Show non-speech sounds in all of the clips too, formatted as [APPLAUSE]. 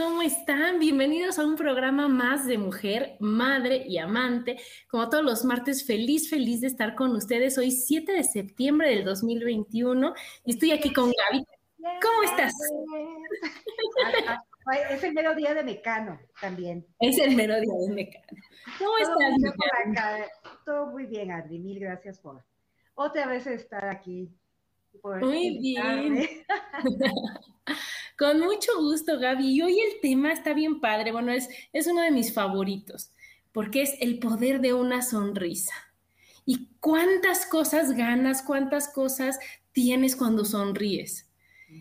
¿Cómo están? Bienvenidos a un programa más de mujer, madre y amante. Como todos los martes, feliz, feliz de estar con ustedes. Hoy 7 de septiembre del 2021 y estoy aquí con Gaby. ¿Cómo estás? Es el mero día de Mecano también. Es el mero día de Mecano. ¿Cómo estás? Todo muy bien, Adri. Mil gracias por otra vez estar aquí. Muy bien. [LAUGHS] Con mucho gusto, Gaby. Y hoy el tema está bien padre. Bueno, es, es uno de mis favoritos, porque es el poder de una sonrisa. Y cuántas cosas ganas, cuántas cosas tienes cuando sonríes.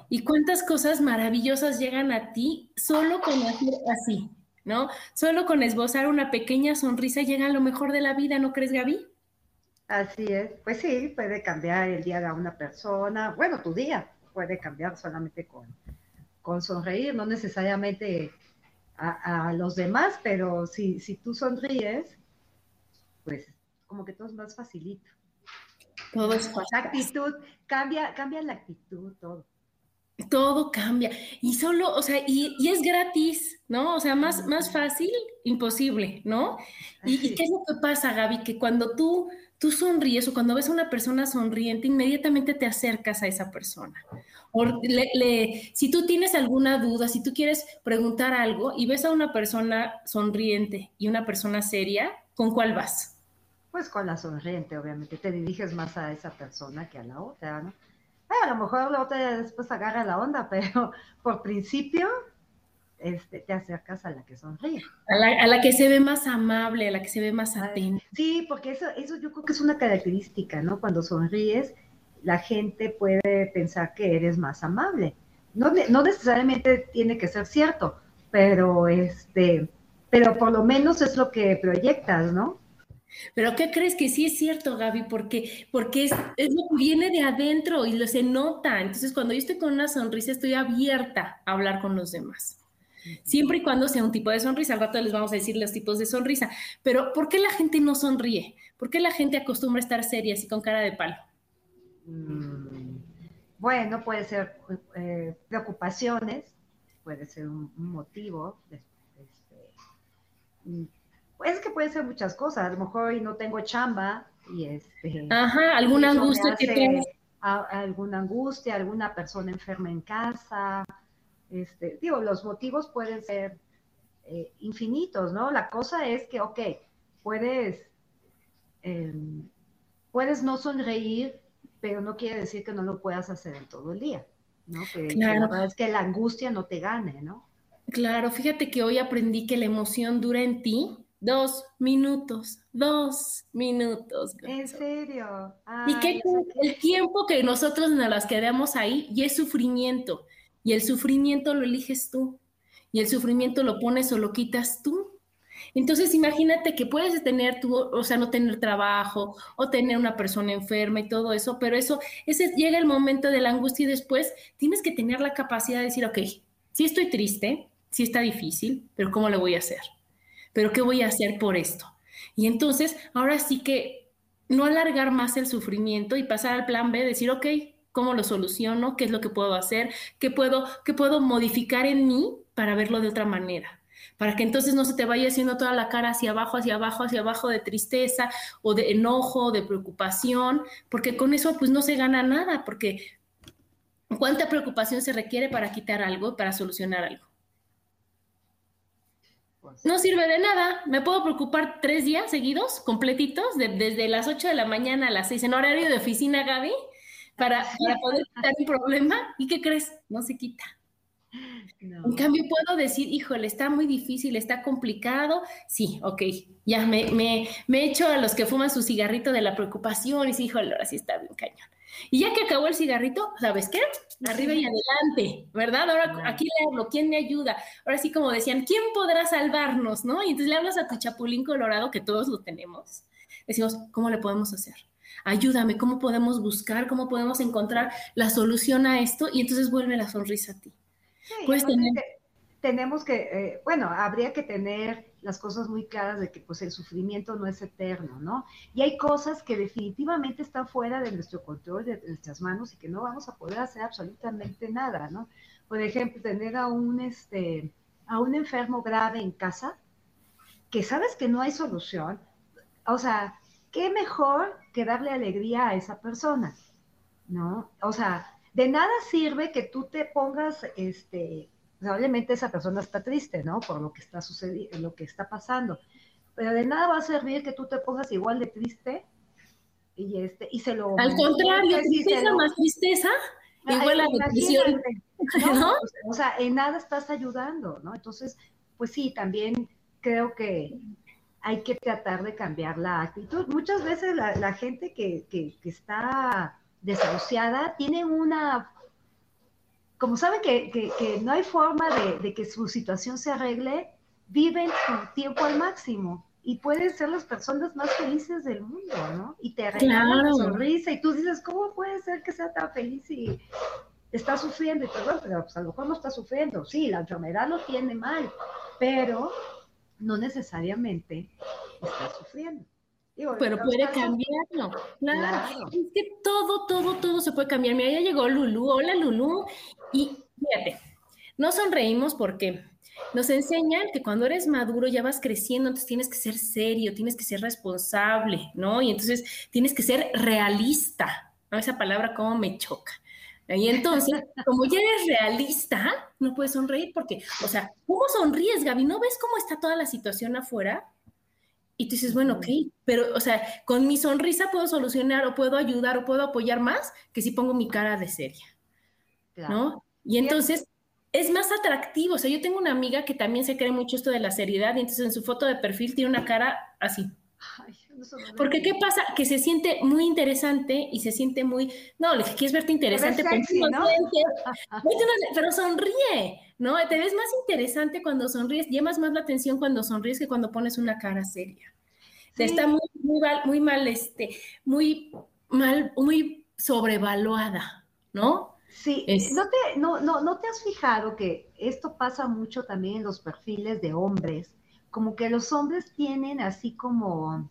Y cuántas cosas maravillosas llegan a ti solo con hacer así, ¿no? Solo con esbozar una pequeña sonrisa llega a lo mejor de la vida, ¿no crees, Gaby? Así es. Pues sí, puede cambiar el día de una persona. Bueno, tu día puede cambiar solamente con, con sonreír, no necesariamente a, los demás, pero si, si tú sonríes, pues como que todo es más facilito. Todo es fácil. La actitud, cambia, cambia la actitud, todo. Todo cambia. Y solo, o sea, y, es gratis, ¿no? O sea, más, más fácil, imposible, ¿no? ¿Y, ¿Y, qué es lo que pasa, Gaby? Que cuando tú, tú sonríes o cuando ves a una persona sonriente, inmediatamente te acercas a esa persona si tú tienes alguna duda, si tú quieres preguntar algo y ves a una persona sonriente y una persona seria, ¿con cuál vas? Pues con la sonriente, obviamente. Te diriges más a esa persona que a la otra, ¿no? a lo mejor la otra después agarra la onda, [LAUGHS] pero por principio este, te acercas a la que sonríe. A la, que se ve más amable, a la que se ve más atenta. Sí, porque eso, eso yo creo que es una característica, ¿no? Cuando sonríes, la gente puede pensar que eres más amable. No, no necesariamente tiene que ser cierto, pero este, pero por lo menos es lo que proyectas, ¿no? Pero ¿qué crees que sí es cierto, Gaby? Porque, porque es, es, lo que viene de adentro y lo se nota. Entonces, cuando yo estoy con una sonrisa, estoy abierta a hablar con los demás. Siempre y cuando sea un tipo de sonrisa. Al rato les vamos a decir los tipos de sonrisa. Pero ¿por qué la gente no sonríe? ¿Por qué la gente acostumbra a estar seria así con cara de palo? Mm, bueno, puede ser eh, preocupaciones, puede ser un, motivo. Este, mm, pues que puede ser muchas cosas. A lo mejor no tengo chamba y este. Ajá, alguna angustia que alguna angustia, alguna persona enferma en casa. Este, digo, los motivos pueden ser eh, infinitos, ¿no? La cosa es que, ok, puedes, em, puedes no sonreír pero no quiere decir que no lo puedas hacer en todo el día, ¿no? Que, la verdad es que la angustia no te gane, ¿no? Claro, fíjate que hoy aprendí que la emoción dura en ti dos minutos, dos minutos. ¿En serio? y que el tiempo que nosotros nos las quedamos ahí y es sufrimiento. Y el sufrimiento lo eliges tú. Y el sufrimiento lo pones o lo quitas tú. Entonces, imagínate que puedes tener tú, o sea, no tener trabajo o tener una persona enferma y todo eso, pero eso, ese llega el momento de la angustia y después tienes que tener la capacidad de decir, ok, sí estoy triste, sí está difícil, pero ¿cómo lo voy a hacer? ¿Pero qué voy a hacer por esto? Y entonces, ahora sí que no alargar más el sufrimiento y pasar al plan B, decir, ok, ¿cómo lo soluciono? ¿Qué es lo que puedo hacer? ¿Qué puedo, qué puedo modificar en mí para verlo de otra manera? para que entonces no se te vaya haciendo toda la cara hacia abajo, hacia abajo, hacia abajo de tristeza o de enojo, de preocupación, porque con eso pues no se gana nada, porque ¿cuánta preocupación se requiere para quitar algo, para solucionar algo? Pues no sirve de nada. Me puedo preocupar tres días seguidos, completitos, desde las 8 de la mañana a las 6 en horario de oficina, Gaby, para, [LAUGHS] para poder quitar un problema. ¿Y qué crees? No se quita. En cambio, puedo decir, híjole, está muy difícil, está complicado. Sí, ok, ya me, me, me echo a los que fuman su cigarrito de la preocupación y sí, híjole, ahora sí está bien cañón. Y ya que acabó el cigarrito, ¿sabes qué? Arriba y adelante, ¿verdad? Ahora aquí le hablo, ¿quién me ayuda? Ahora sí, como decían, ¿quién podrá salvarnos? ¿No? Y entonces le hablas a tu chapulín colorado, que todos lo tenemos. Decimos, ¿cómo le podemos hacer? Ayúdame, ¿cómo podemos buscar? ¿Cómo podemos encontrar la solución a esto? Y entonces vuelve la sonrisa a ti tenemos que, eh, bueno, habría que tener las cosas muy claras de que pues el sufrimiento no es eterno, ¿no? Y hay cosas que definitivamente están fuera de nuestro control, de nuestras manos y que no vamos a poder hacer absolutamente nada, ¿no? Por ejemplo, tener a un, este, a un enfermo grave en casa, que sabes que no hay solución, o sea, ¿qué mejor que darle alegría a esa persona? ¿No? O sea, de nada sirve que tú te pongas, este, probablemente esa persona está triste, ¿no? Por lo que está sucediendo, lo que está pasando. Pero de nada va a servir que tú te pongas igual de triste y este, y se lo. Al contrario, tristeza más tristeza, igual la depresión. ¿no? O sea, en nada estás ayudando, ¿no? Entonces, pues sí, también creo que hay que tratar de cambiar la actitud. Muchas veces la, gente que, que, que está desahuciada, tiene una, como saben que, no hay forma de, que su situación se arregle, viven su tiempo al máximo y pueden ser las personas más felices del mundo, ¿no? Y te arreglan la sonrisa y tú dices, ¿cómo puede ser que sea tan feliz y está sufriendo? Y perdón, pero pues, a lo mejor no está sufriendo, sí, la enfermedad lo tiene mal, pero no necesariamente está sufriendo pero puede cambiarlo. Claro. Es que todo, todo, todo se puede cambiar. Mira, ya llegó Lulu. Hola, Lulu. Y fíjate, no sonreímos porque nos enseñan que cuando eres maduro ya vas creciendo, entonces tienes que ser serio, tienes que ser responsable, ¿no? Y entonces tienes que ser realista. ¿no? Esa palabra como me choca. Y entonces, como ya eres realista, no puedes sonreír porque, o sea, ¿cómo sonríes, Gaby? ¿No ves cómo está toda la situación afuera? Y tú dices, bueno, ok, pero, o sea, con mi sonrisa puedo solucionar o puedo ayudar o puedo apoyar más que si pongo mi cara de seria, ¿no? Y entonces es más atractivo. O sea, yo tengo una amiga que también se cree mucho esto de la seriedad y entonces en su foto de perfil tiene una cara así. Porque ¿qué pasa? Que se siente muy interesante y se siente muy, no, le quieres verte interesante, [LAUGHS] pero sonríe, ¿no? Te ves más interesante cuando sonríes, llamas más la atención cuando sonríes que cuando pones una cara seria. Está muy, muy, mal, muy mal, este, muy mal, muy sobrevaluada, ¿no? Sí, ¿No, te, no, no, ¿no te has fijado que esto pasa mucho también en los perfiles de hombres? Como que los hombres tienen así como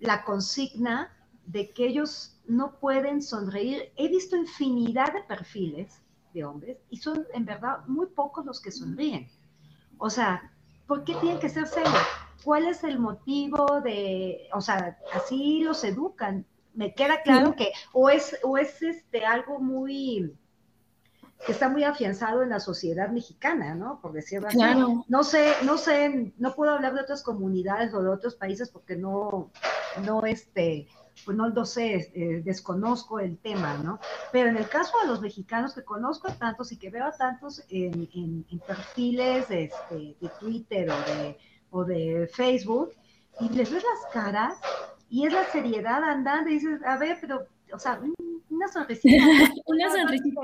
la consigna de que ellos no pueden sonreír. He visto infinidad de perfiles de hombres y son en verdad muy pocos los que sonríen. O sea, ¿por qué tienen que ser serios? ¿Cuál es el motivo de, o sea, así los educan? Me queda claro que o es, o es este, algo muy, que está muy afianzado en la sociedad mexicana, ¿no? Por decirlo así. No sé, no sé, no puedo hablar de otras comunidades o de otros países porque no, no, este, pues no lo sé, eh, desconozco el tema, ¿no? Pero en el caso de los mexicanos que conozco a tantos y que veo a tantos en, perfiles de, este, de Twitter o de, o de Facebook, y les ves las caras y es la seriedad andando y dices, a ver, pero, o sea, una sonrisita. [LAUGHS] una sonrisita,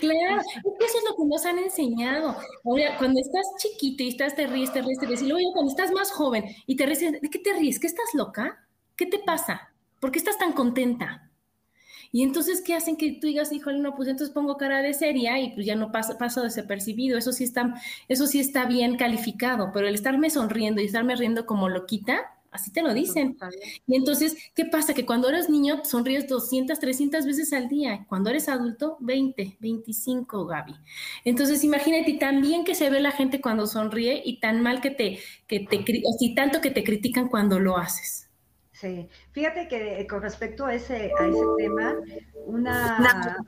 Claro, eso es lo que nos han enseñado. cuando estás chiquito y estás, te ríes, te ríes, te ríes, y luego cuando estás más joven y te ríes, ¿de qué te ríes? ¿Qué estás loca? ¿Qué te pasa? ¿Por qué estás tan contenta? Y entonces, ¿qué hacen que tú digas, híjole, no, pues entonces pongo cara de seria y pues ya no paso, paso desapercibido. Eso sí, está, eso sí está bien calificado, pero el estarme sonriendo y estarme riendo como loquita, Así te lo dicen. Y entonces, ¿qué pasa? Que cuando eres niño sonríes 200, 300 veces al día. Cuando eres adulto, 20, 25, Gaby. Entonces, imagínate tan bien que se ve la gente cuando sonríe y tan mal que te, que te, tanto que te critican cuando lo haces. Sí, fíjate que eh, con respecto a ese, a ese tema, una,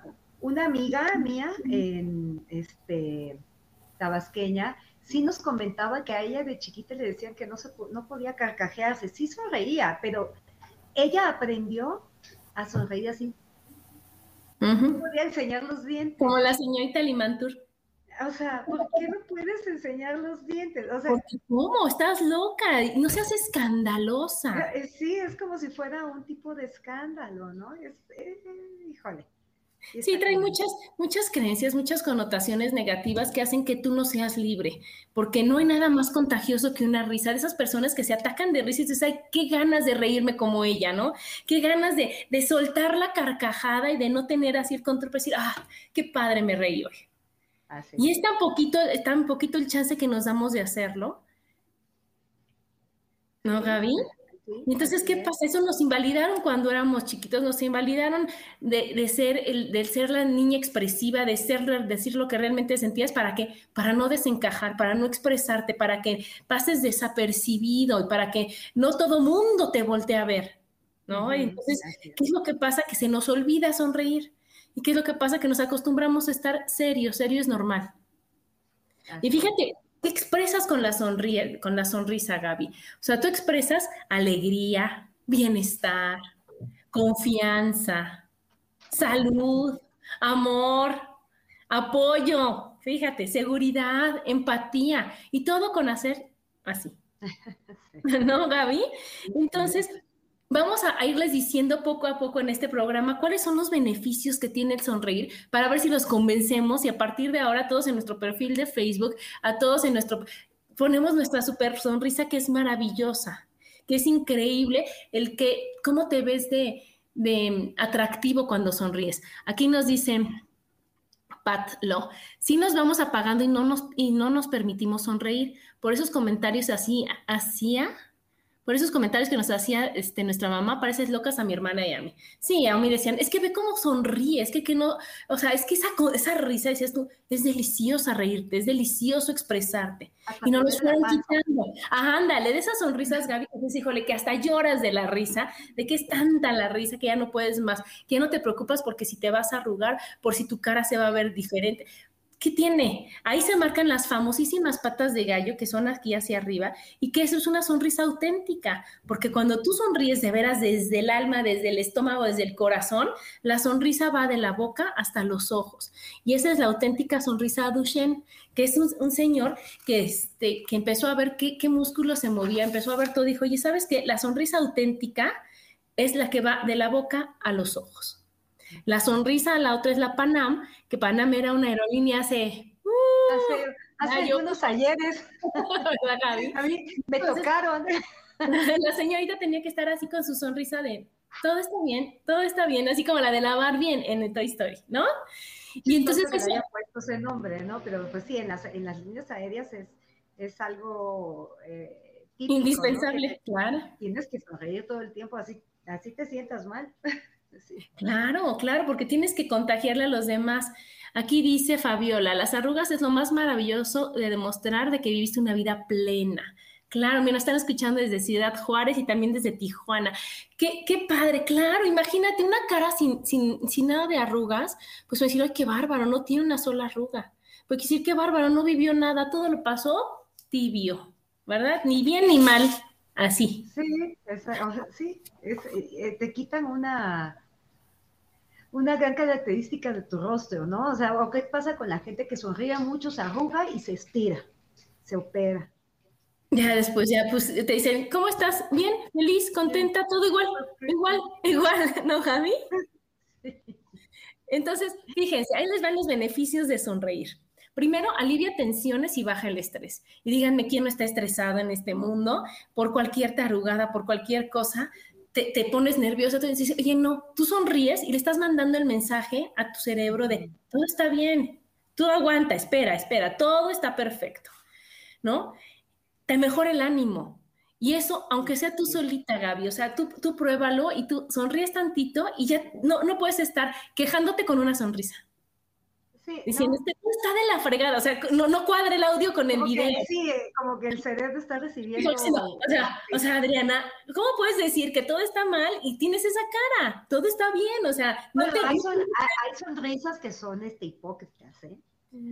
una amiga mía en este tabasqueña sí nos comentaba que a ella de chiquita le decían que no, se, no podía carcajearse, sí sonreía, pero ella aprendió a sonreír así. No podía enseñar los dientes. Como la señorita Limantur. O sea, ¿por qué no puedes enseñar los dientes? O sea, ¿Cómo? Estás loca, no seas escandalosa. Eh, sí, es como si fuera un tipo de escándalo, ¿no? Es, eh, híjole. Sí, trae muchas, muchas creencias, muchas connotaciones negativas que hacen que tú no seas libre, porque no hay nada más contagioso que una risa de esas personas que se atacan de risa y dices, ay, qué ganas de reírme como ella, ¿no? Qué ganas de, de soltar la carcajada y de no tener así el control para decir, ah, qué padre me reí hoy. Y es tan poquito, tan poquito el chance que nos damos de hacerlo. ¿No, Gaby? Entonces, ¿qué pasa? Eso nos invalidaron cuando éramos chiquitos, nos invalidaron de, ser el, de ser la niña expresiva, de ser, decir lo que realmente sentías, ¿para qué? Para no desencajar, para no expresarte, para que pases desapercibido y para que no todo mundo te voltee a ver, ¿no? entonces, ¿qué es lo que pasa? Que se nos olvida sonreír. ¿Y qué es lo que pasa? Que nos acostumbramos a estar serios, serio es normal. Y fíjate, ¿Qué expresas con la, con la sonrisa, Gaby? O sea, tú expresas alegría, bienestar, confianza, salud, amor, apoyo, fíjate, seguridad, empatía y todo con hacer así. [LAUGHS] [LAUGHS] ¿No, Gaby? Entonces, Vamos a irles diciendo poco a poco en este programa cuáles son los beneficios que tiene el sonreír para ver si los convencemos y a partir de ahora todos en nuestro perfil de Facebook, a todos en nuestro, ponemos nuestra super sonrisa que es maravillosa, que es increíble el que, cómo te ves de, de atractivo cuando sonríes. Aquí nos dicen, Pat Lo, si nos vamos apagando y no nos, y no nos permitimos sonreír. Por esos comentarios así, hacía por esos comentarios que nos hacía este, nuestra mamá, pareces locas a mi hermana y a mí. Sí, a mí decían, es que ve cómo sonríe, es que, que no, o sea, es que esa, esa risa, decías tú, es deliciosa reírte, es delicioso expresarte. y no nos fueron quitando. Ajá, ándale, de esas sonrisas, Gaby, que híjole, que hasta lloras de la risa, de que es tanta la risa que ya no puedes más, que ya no te preocupas porque si te vas a arrugar, por si tu cara se va a ver diferente. ¿Qué tiene? Ahí se marcan las famosísimas patas de gallo que son aquí hacia arriba y que eso es una sonrisa auténtica, porque cuando tú sonríes de veras desde el alma, desde el estómago, desde el corazón, la sonrisa va de la boca hasta los ojos. Y esa es la auténtica sonrisa Duchenne, que es un, señor que, este, que empezó a ver qué, qué músculo se movía, empezó a ver todo, dijo, oye, ¿sabes qué? La sonrisa auténtica es la que va de la boca a los ojos. La sonrisa, la otra es la Panam, que Panam era una aerolínea hace... hace, hace algunos ayeres. [LAUGHS] A mí me tocaron. [LAUGHS] La señorita tenía que estar así con su sonrisa de todo está bien, todo está bien, así como la de lavar bien en Toy Story, ¿no? Y entonces... Que le puesto ese nombre, ¿no? Pero pues sí, en las, en las líneas aéreas es, es algo... Eh, Indispensable, claro. Tienes que sonreír todo el tiempo, así, así te sientas mal. [LAUGHS] Claro, claro, porque tienes que contagiarle a los demás. Aquí dice Fabiola, las arrugas es lo más maravilloso de demostrar de que viviste una vida plena. Claro, me están escuchando desde Ciudad Juárez y también desde Tijuana. Qué, qué padre, claro, imagínate una cara sin, sin, sin nada de arrugas, pues decir, ay, qué bárbaro, no tiene una sola arruga. Pues decir, qué bárbaro, no vivió nada, todo lo pasó tibio, ¿verdad? Ni bien ni mal. Así. Sí, sí eh, te quitan una, una gran característica de tu rostro, ¿no? O sea, ¿qué pasa con la gente que sonríe mucho, se arruga y se estira, se opera? Ya después, ya pues te dicen, ¿cómo estás? ¿Bien? ¿Feliz? ¿Contenta? ¿Todo igual? Igual, igual, [LAUGHS] ¿no, Javi? [LAUGHS] Entonces, fíjense, ahí les van los beneficios de sonreír. Primero, alivia tensiones y baja el estrés. Y díganme quién no está estresado en este mundo por cualquier tarugada, por cualquier cosa. Te, pones nervioso, te dices, oye, no, tú sonríes y le estás mandando el mensaje a tu cerebro de todo está bien, tú aguanta, espera, espera, todo está perfecto, ¿no? Te mejora el ánimo Y eso, aunque sea tú solita, Gaby, o sea, tú, tú pruébalo y tú sonríes tantito y ya no, no puedes estar quejándote con una sonrisa. Sí, diciendo, este está de la fregada, o sea, no, no cuadra el audio con el video. sí, como que el cerebro está recibiendo. o, sea, o sea, Adriana, ¿cómo puedes decir que todo está mal y tienes esa cara? Todo está bien, o sea, no te... hay, hay, sonrisas que son este, hipócritas, ¿eh?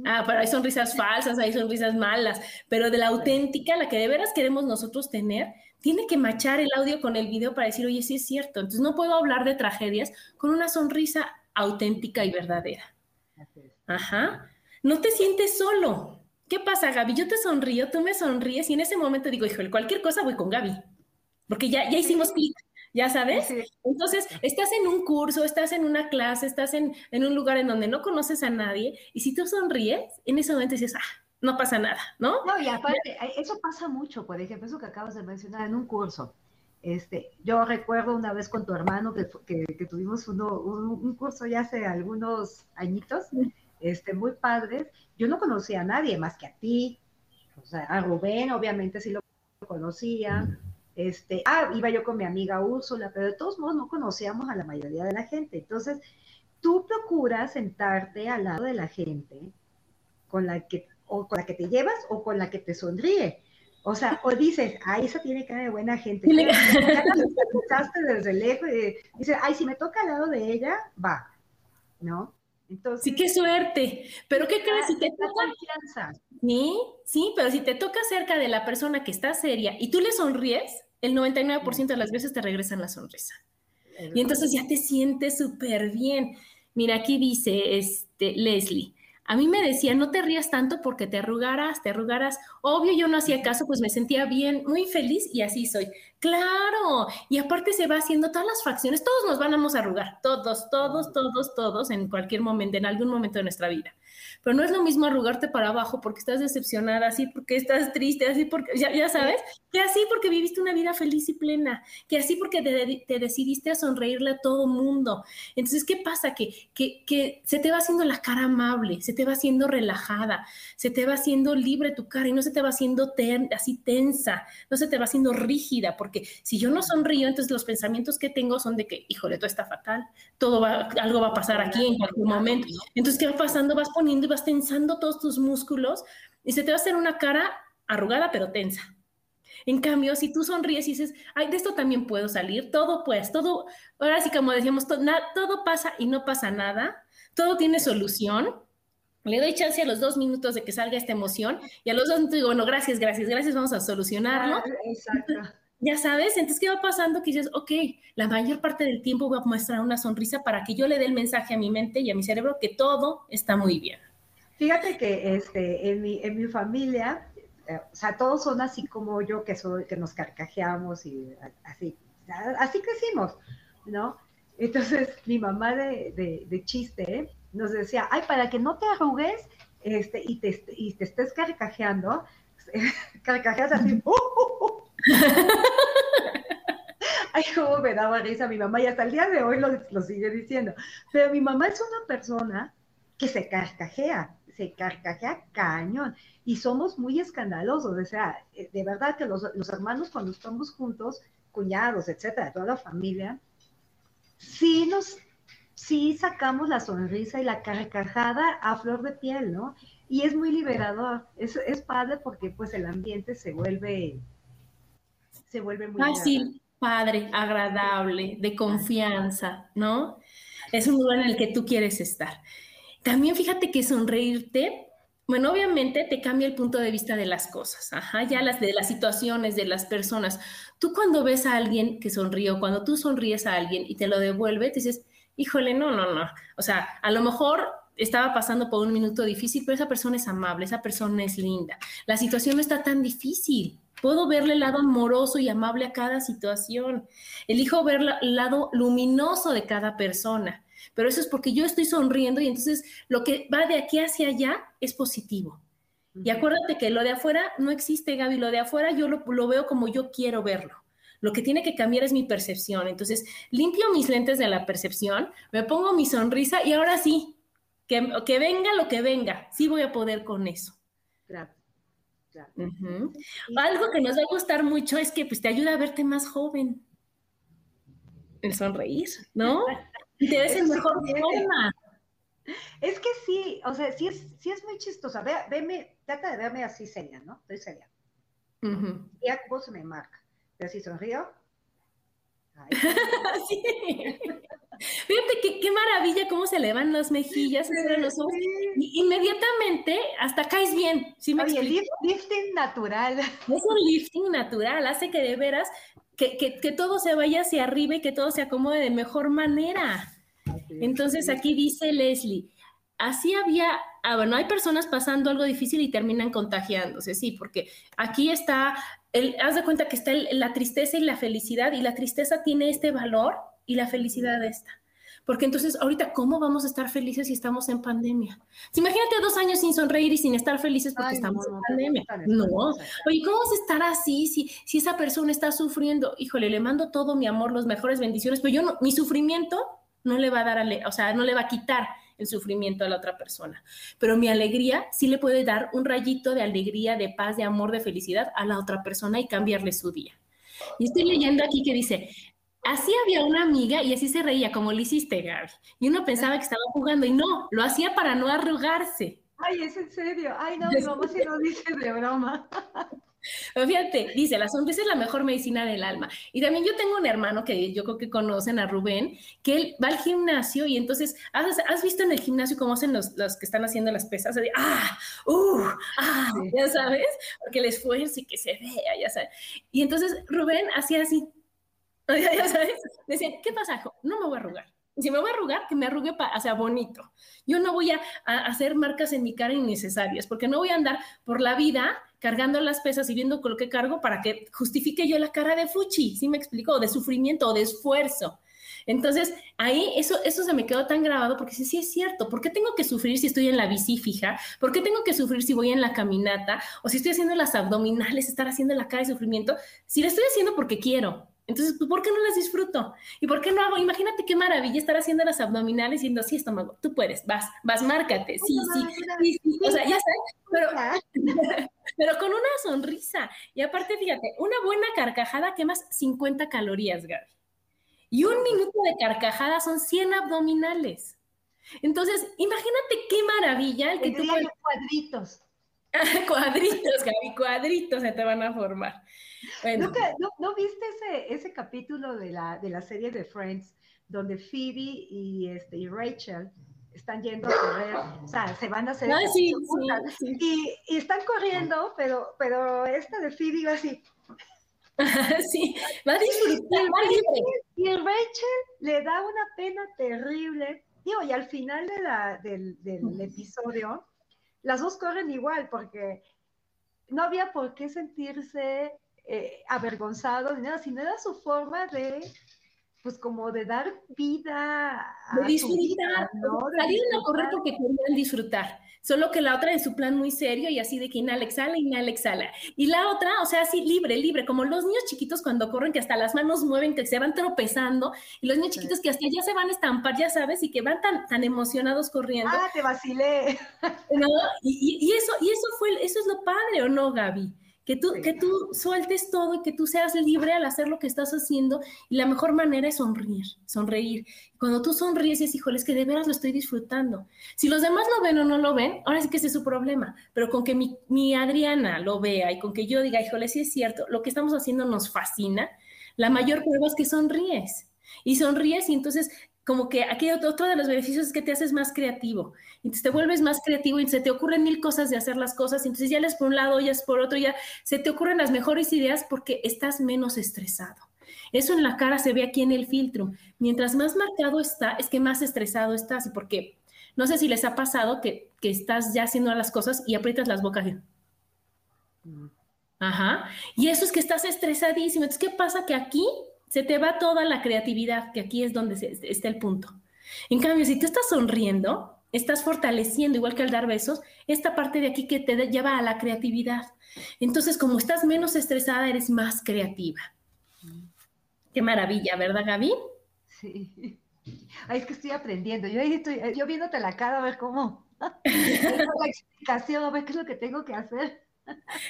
Ah, pero hay sonrisas falsas, hay sonrisas malas, pero de la auténtica, la que de veras queremos nosotros tener, tiene que machar el audio con el video para decir, oye, sí es cierto. Entonces no puedo hablar de tragedias con una sonrisa auténtica y verdadera. Ajá. No te sientes solo. ¿Qué pasa, Gaby? Yo te sonrío, tú me sonríes y en ese momento digo, híjole, cualquier cosa voy con Gaby. Porque ya, ya hicimos clic, ¿ya sabes? Entonces, estás en un curso, estás en una clase, estás en, un lugar en donde no conoces a nadie y si tú sonríes, en ese momento dices, ah, no pasa nada, ¿no? No, y aparte, eso pasa mucho, por ejemplo, eso que acabas de mencionar en un curso. Este, yo recuerdo una vez con tu hermano que, que, tuvimos uno, un, curso ya hace algunos añitos, este, muy padres. Yo no conocía a nadie más que a ti, o sea, a Rubén, obviamente sí lo conocía. Este, ah, iba yo con mi amiga Úrsula, pero de todos modos no conocíamos a la mayoría de la gente. Entonces, tú procuras sentarte al lado de la gente con la que, o con la que te llevas o con la que te sonríe. O sea, o dices, ay, esa tiene cara de buena gente. Ya [LAUGHS] la escuchaste desde lejos y dices, ay, si me toca al lado de ella, va, ¿no? Entonces, sí, qué suerte. Pero ¿qué crees si te toca? Confianza. Sí, sí, pero si te toca cerca de la persona que está seria y tú le sonríes, el 99% de las veces te regresan la sonrisa. Y entonces ya te sientes súper bien. Mira, aquí dice este, Leslie, a mí me decía, no te rías tanto porque te arrugaras, te arrugaras. Obvio, yo no hacía caso, pues me sentía bien, muy feliz y así soy. Claro, y aparte se va haciendo todas las fracciones, todos nos vamos a arrugar, todos, todos, todos, todos, en cualquier momento, en algún momento de nuestra vida. Pero no es lo mismo arrugarte para abajo porque estás decepcionada, así porque estás triste, así porque, ya, sabes, que así porque viviste una vida feliz y plena, que así porque te, decidiste a sonreírle a todo mundo. Entonces, ¿qué pasa? Que, que, que se te va haciendo la cara amable, se te va haciendo relajada, se te va haciendo libre tu cara y no se te va haciendo así tensa, no se te va haciendo rígida, porque si yo no sonrío, entonces los pensamientos que tengo son de que, híjole, todo está fatal, todo va, algo va a pasar aquí en cualquier momento. Entonces, ¿qué va pasando? Vas poniendo y vas tensando todos tus músculos y se te va a hacer una cara arrugada pero tensa. En cambio, si tú sonríes y dices, ay, de esto también puedo salir, todo pues, todo, ahora sí como decíamos, todo, todo pasa y no pasa nada, todo tiene solución, le doy chance a los dos minutos de que salga esta emoción y a los dos minutos digo, bueno, gracias, gracias, gracias, vamos a solucionarlo. Exacto. Ya sabes, entonces, ¿qué va pasando? Que dices, ok, la mayor parte del tiempo voy a mostrar una sonrisa para que yo le dé el mensaje a mi mente y a mi cerebro que todo está muy bien. Fíjate que este, en, mi, en mi familia, eh, o sea, todos son así como yo, que, soy, que nos carcajeamos y así, así crecimos, ¿no? Entonces, [LAUGHS] mi mamá de, de, chiste nos decía, ay, para que no te arrugues este, y, te, y te estés carcajeando, [LAUGHS] carcajeas así, ¡uh, uh, uh! Ay, [LAUGHS] cómo me daba risa mi mamá y hasta el día de hoy lo, lo sigue diciendo. Pero mi mamá es una persona que se carcajea, se carcajea cañón y somos muy escandalosos, o sea, eh, de verdad que los, hermanos cuando estamos juntos, cuñados, etcétera, toda la familia, sí nos, sí sacamos la sonrisa y la carcajada a flor de piel, ¿no? Y es muy liberador, es, es padre porque pues el ambiente se vuelve, se vuelve muy... Fácil, padre, agradable, de confianza, ¿no? Es un lugar en el que tú quieres estar. También fíjate que sonreírte, bueno, obviamente te cambia el punto de vista de las cosas, ajá, ya las de las situaciones, de las personas. Tú cuando ves a alguien que sonrió, cuando tú sonríes a alguien y te lo devuelve, te dices, híjole, no, no, no. O sea, a lo mejor estaba pasando por un minuto difícil, pero esa persona es amable, esa persona es linda. La situación no está tan difícil. Puedo verle el lado amoroso y amable a cada situación. Elijo ver el lado luminoso de cada persona pero eso es porque yo estoy sonriendo y entonces lo que va de aquí hacia allá es positivo. Y acuérdate que lo de afuera no existe, Gaby, lo de afuera yo lo, veo como yo quiero verlo. Lo que tiene que cambiar es mi percepción. Entonces, limpio mis lentes de la percepción, me pongo mi sonrisa y ahora sí, que, que venga lo que venga, sí voy a poder con eso. Claro. Algo que nos va a gustar mucho es que pues, te ayuda a verte más joven. El sonreír, ¿no? te ves en mejor forma. Es que sí, o sea, sí es, sí es muy chistosa. Ve, veme, trata de verme así seria, ¿no? Estoy seria. Y a vos me marca. Pero si sonrío. [LAUGHS] sí. Fíjate qué, qué, maravilla cómo se le van las mejillas, los ojos. inmediatamente hasta caes bien. ¿sí me Oye, lifting natural. [LAUGHS] Es un lifting natural, hace que de veras que, que, que, todo se vaya hacia arriba y que todo se acomode de mejor manera. Entonces aquí dice Leslie, así había, ah, bueno, hay personas pasando algo difícil y terminan contagiándose, sí, porque aquí está, el, haz de cuenta que está la tristeza y la felicidad y la tristeza tiene este valor y la felicidad esta. Porque entonces, ahorita, ¿cómo vamos a estar felices si estamos en pandemia? imagínate dos años sin sonreír y sin estar felices porque estamos en pandemia. No. Oye, ¿cómo vas a estar así si, si esa persona está sufriendo? Híjole, le mando todo mi amor, las mejores bendiciones, pero yo no, mi sufrimiento no le va a dar, o sea, no le va a quitar el sufrimiento a la otra persona. Pero mi alegría sí le puede dar un rayito de alegría, de paz, de amor, de felicidad a la otra persona y cambiarle su día. Y estoy leyendo aquí que dice, así había una amiga y así se reía, como lo hiciste, Gaby. Y uno pensaba que estaba jugando y no, lo hacía para no arrugarse. Ay, es en serio. Ay, no, mi mamá se lo dice de broma. [LAUGHS] fíjate, dice, la sonrisa es la mejor medicina del alma. Y también yo tengo un hermano que yo creo que conocen a Rubén, que él va al gimnasio y entonces, ¿has, visto en el gimnasio cómo hacen los, los que están haciendo las pesas? De, ah, uh, ah, ya sabes, porque el esfuerzo y que se vea, ya sabes. Y entonces Rubén hacía así, [LAUGHS] ya sabes, decía, ¿qué pasa? No me voy a arrugar. Si me voy a arrugar, que me arrugue, para, o sea, bonito. Yo no voy a, a, hacer marcas en mi cara innecesarias, porque no voy a andar por la vida cargando las pesas y viendo con lo que cargo para que justifique yo la cara de fuchi, ¿sí me explico? De sufrimiento o de esfuerzo. Entonces, ahí eso, eso se me quedó tan grabado porque sí, sí es cierto. ¿Por qué tengo que sufrir si estoy en la bici fija? ¿Por qué tengo que sufrir si voy en la caminata? O si estoy haciendo las abdominales, estar haciendo la cara de sufrimiento. Si la estoy haciendo porque quiero. Entonces, pues, ¿por qué no las disfruto? ¿Y por qué no hago? Imagínate qué maravilla estar haciendo las abdominales y diciendo, sí, estómago, tú puedes, vas, vas, márcate, sí, sí, sí, o sea, ya sabes, pero, [LAUGHS] pero con una sonrisa. Y aparte, fíjate, una buena carcajada quemas 50 calorías, Gaby. Y un minuto de carcajada son 100 abdominales. Entonces, imagínate qué maravilla el que tú puedes... cuadritos. [LAUGHS] cuadritos, Gaby, cuadritos se te van a formar. ¿No, viste ese, ese capítulo de la, de la serie de Friends donde Phoebe y, este, y Rachel están yendo a correr, o sea, se van a hacer ah, sí, Y, y, están corriendo, pero, pero esta de Phoebe va así. [LAUGHS] sí, va a disfrutar, va libre. Y Rachel le da una pena terrible. Digo, y al final de la, del, del episodio, las dos corren igual, porque no había por qué sentirse eh, avergonzado ni nada, sino era su forma de, pues como de dar vida a de disfrutar, ¿no? salieron a correr porque querían disfrutar, solo que la otra en su plan muy serio y así de que inhala, exhala, inhala, exhala. Y la otra, o sea, así libre, libre, como los niños chiquitos cuando corren que hasta las manos mueven, que se van tropezando, y los niños chiquitos que hasta ya se van a estampar, ya sabes, y que van tan, tan emocionados corriendo. Ah, te vacilé. ¿No? Y, y, eso, y eso fue, eso es lo padre, ¿o no, Gaby? Que tú, que tú sueltes todo y que tú seas libre al hacer lo que estás haciendo y la mejor manera es sonreír, sonreír. Cuando tú sonríes es, híjole, es que de veras lo estoy disfrutando. Si los demás lo ven o no lo ven, ahora sí que ese es su problema, pero con que mi, mi Adriana lo vea y con que yo diga, híjole, sí es cierto, lo que estamos haciendo nos fascina, la mayor prueba es que sonríes. Y sonríes y entonces como que aquí otro de los beneficios es que te haces más creativo. Entonces te vuelves más creativo y se te ocurren mil cosas de hacer las cosas. Entonces ya les por un lado, ya es por otro, ya se te ocurren las mejores ideas porque estás menos estresado. Eso en la cara se ve aquí en el filtro. Mientras más marcado está, es que más estresado estás. Porque no sé si les ha pasado que, que estás ya haciendo las cosas y aprietas las bocas. Mm. Ajá. Y eso es que estás estresadísimo. Entonces, ¿qué pasa? Que aquí se te va toda la creatividad, que aquí es donde está el punto. En cambio, si tú estás sonriendo, estás fortaleciendo, igual que al dar besos, esta parte de aquí que te lleva a la creatividad. Entonces, como estás menos estresada, eres más creativa. Qué maravilla, ¿verdad, Gaby? Sí. [LAUGHS] Ay, es que estoy aprendiendo. Yo ahí estoy, yo viéndote la cara a ver cómo. [LAUGHS] [LAUGHS] la explicación, a ver qué es lo que tengo que hacer.